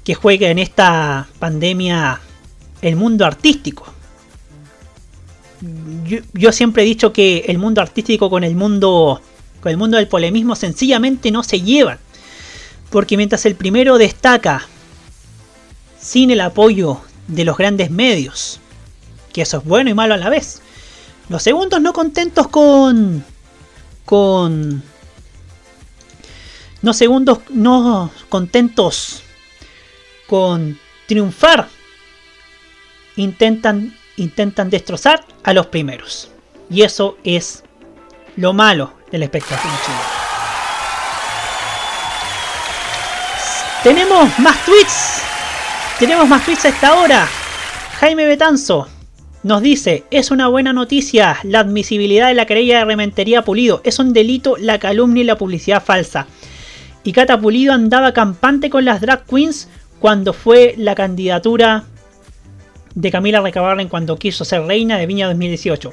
que juega en esta pandemia el mundo artístico. Yo siempre he dicho que el mundo artístico con el mundo con el mundo del polemismo sencillamente no se llevan. Porque mientras el primero destaca sin el apoyo de los grandes medios, que eso es bueno y malo a la vez, los segundos no contentos con... con... No segundos no contentos con triunfar, intentan, intentan destrozar a los primeros. Y eso es lo malo del espectáculo chileno. Tenemos más tweets. Tenemos más tweets a esta hora. Jaime Betanzo nos dice, es una buena noticia la admisibilidad de la querella de Rementería Pulido. Es un delito la calumnia y la publicidad falsa. Y Cata Pulido andaba campante con las drag queens cuando fue la candidatura de Camila Recabarren cuando quiso ser reina de Viña 2018.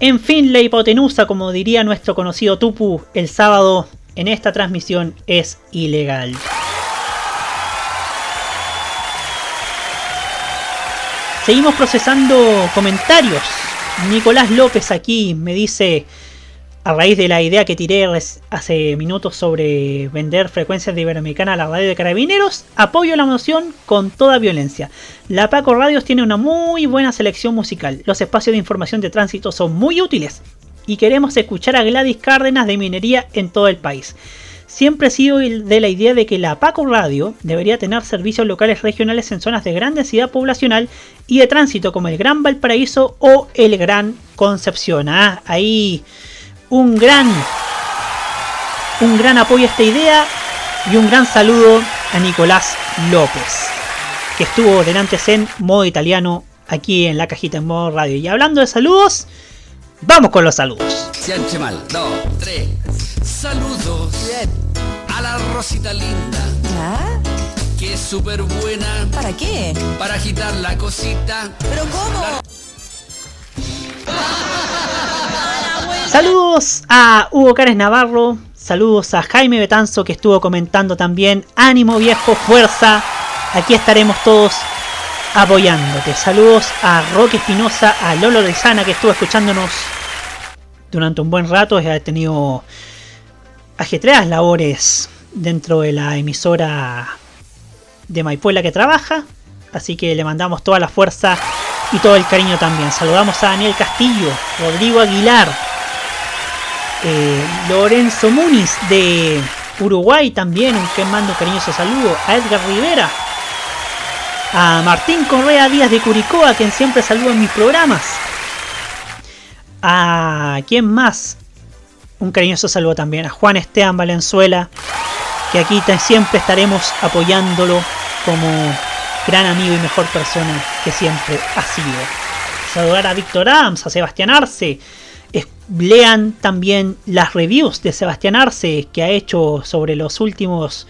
En fin, la hipotenusa, como diría nuestro conocido Tupu el sábado en esta transmisión, es ilegal. Seguimos procesando comentarios. Nicolás López aquí me dice, a raíz de la idea que tiré hace minutos sobre vender frecuencias de Iberoamericana a la radio de carabineros, apoyo la moción con toda violencia. La Paco Radios tiene una muy buena selección musical. Los espacios de información de tránsito son muy útiles y queremos escuchar a Gladys Cárdenas de minería en todo el país. siempre he sido de la idea de que la Paco Radio debería tener servicios locales regionales en zonas de gran densidad poblacional y de tránsito como el Gran Valparaíso o el Gran Concepción. Ah, ahí un gran, un gran apoyo a esta idea y un gran saludo a Nicolás López, que estuvo delante en modo italiano aquí en la cajita en modo radio. Y hablando de saludos, vamos con los saludos. Mal, dos, tres. Saludos a la Rosita linda. ¿Ya? Que es súper buena. ¿Para qué? Para agitar la cosita. ¿Pero cómo? Saludos a Hugo Cares Navarro. Saludos a Jaime Betanzo que estuvo comentando también. Ánimo viejo, fuerza. Aquí estaremos todos apoyándote. Saludos a Roque Espinosa, a Lolo Rizana que estuvo escuchándonos durante un buen rato. Ha tenido ajetreadas labores dentro de la emisora de Maipuela que trabaja. Así que le mandamos toda la fuerza y todo el cariño también. Saludamos a Daniel Castillo, Rodrigo Aguilar, eh, Lorenzo Muniz de Uruguay también, un que mando cariñoso saludo. A Edgar Rivera, a Martín Correa Díaz de Curicoa, quien siempre saluda en mis programas. A quién más, un cariñoso saludo también a Juan Esteban Valenzuela, que aquí siempre estaremos apoyándolo como gran amigo y mejor persona que siempre ha sido. Saludar a Víctor Adams, a Sebastián Arce. Lean también las reviews de Sebastián Arce que ha hecho sobre los últimos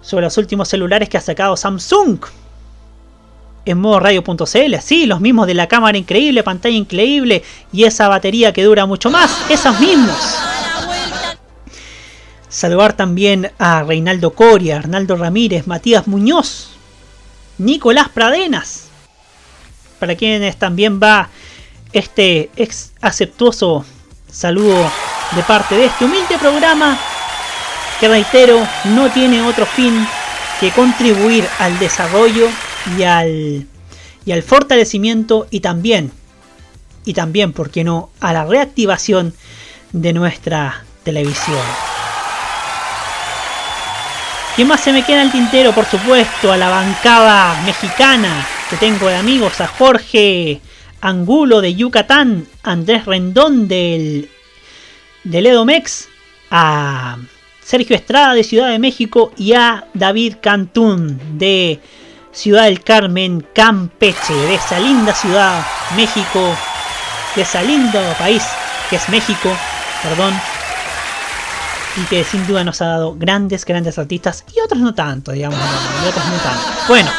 sobre los últimos celulares que ha sacado Samsung en modo radio.cl, sí, los mismos de la cámara increíble, pantalla increíble y esa batería que dura mucho más, esos mismos. Saludar también a Reinaldo Coria, Arnaldo Ramírez, Matías Muñoz, Nicolás Pradenas, para quienes también va este ex aceptuoso saludo de parte de este humilde programa que reitero no tiene otro fin que contribuir al desarrollo y al, y al fortalecimiento y también, y también, ¿por qué no?, a la reactivación de nuestra televisión. ¿Quién más se me queda en el tintero? Por supuesto, a la bancada mexicana que tengo de amigos, a Jorge Angulo de Yucatán, Andrés Rendón del, del Edomex, a Sergio Estrada de Ciudad de México y a David Cantún de Ciudad del Carmen, Campeche, de esa linda ciudad, México, de esa lindo país que es México, perdón, y que sin duda nos ha dado grandes, grandes artistas y otros no tanto, digamos, y otros no tanto. Bueno,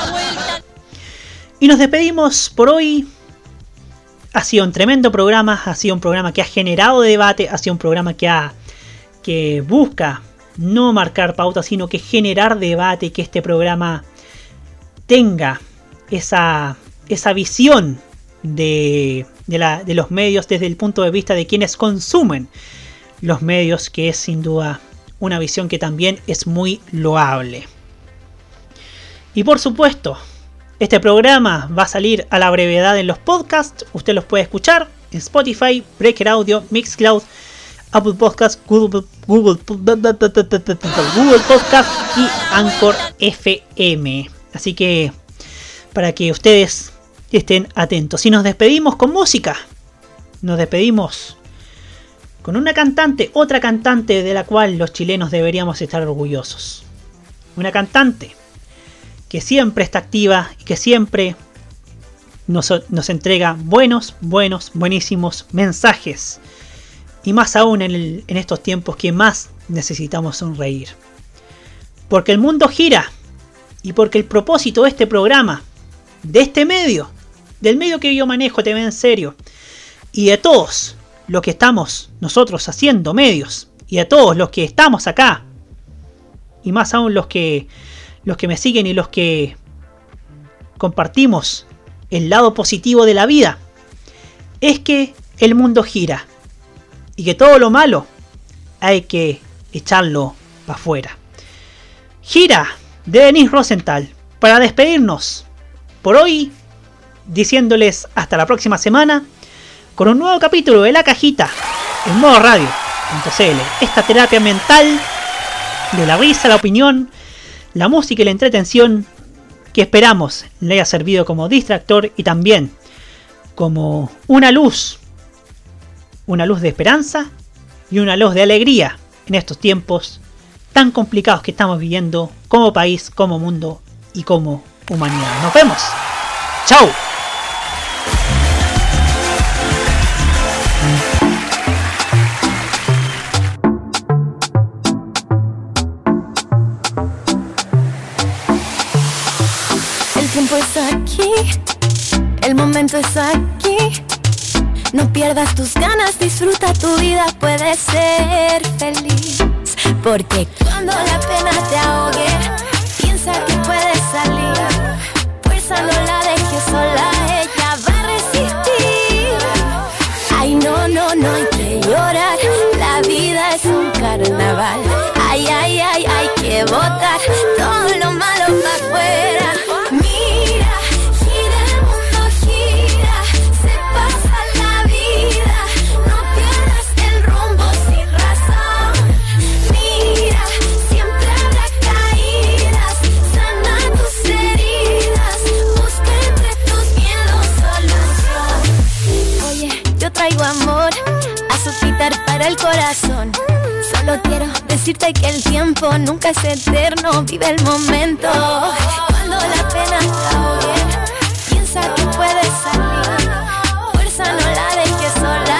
y nos despedimos por hoy. Ha sido un tremendo programa, ha sido un programa que ha generado debate, ha sido un programa que ha que busca no marcar pautas, sino que generar debate, que este programa tenga esa, esa visión de, de, los medios desde el punto de vista de quienes consumen los medios, que es sin duda una visión que también es muy loable. Y por supuesto, este programa va a salir a la brevedad en los podcasts, usted los puede escuchar en Spotify, Breaker Audio, Mixcloud, Apple Podcast, Google, Google, Google Podcast y Anchor FM. Así que para que ustedes estén atentos. Y nos despedimos con música. Nos despedimos con una cantante, otra cantante de la cual los chilenos deberíamos estar orgullosos. Una cantante que siempre está activa y que siempre nos, nos entrega buenos, buenos, buenísimos mensajes. Y más aún en, en estos tiempos que más necesitamos sonreír. Porque el mundo gira y porque el propósito de este programa, de este medio, del medio que yo manejo TV en serio, y de todos los que estamos nosotros haciendo medios, y de todos los que estamos acá, y más aún los que, los que me siguen y los que compartimos el lado positivo de la vida, es que el mundo gira y que todo lo malo hay que echarlo para afuera. Gira de Denis Rosenthal para despedirnos por hoy, diciéndoles hasta la próxima semana con un nuevo capítulo de La Cajita en modo radio.cl. Esta terapia mental de la risa, la opinión, la música y la entretención que esperamos le haya servido como distractor y también como una luz, una luz de esperanza y una luz de alegría en estos tiempos tan complicados que estamos viviendo como país, como mundo y como humanidad. Nos vemos. Chao. El momento es aquí. No pierdas tus ganas, disfruta tu vida, puedes ser feliz. Porque cuando la pena te ahogue, piensa que puedes salir. Fuerza no la dejes sola, ella va a resistir. Ay, no, no, no hay que llorar, la vida es un carnaval. Ay, ay, ay, hay que botar el corazón. Solo quiero decirte que el tiempo nunca es eterno, vive el momento. Cuando la pena te ahogue, piensa que puedes salir. Fuerza no la dejes sola,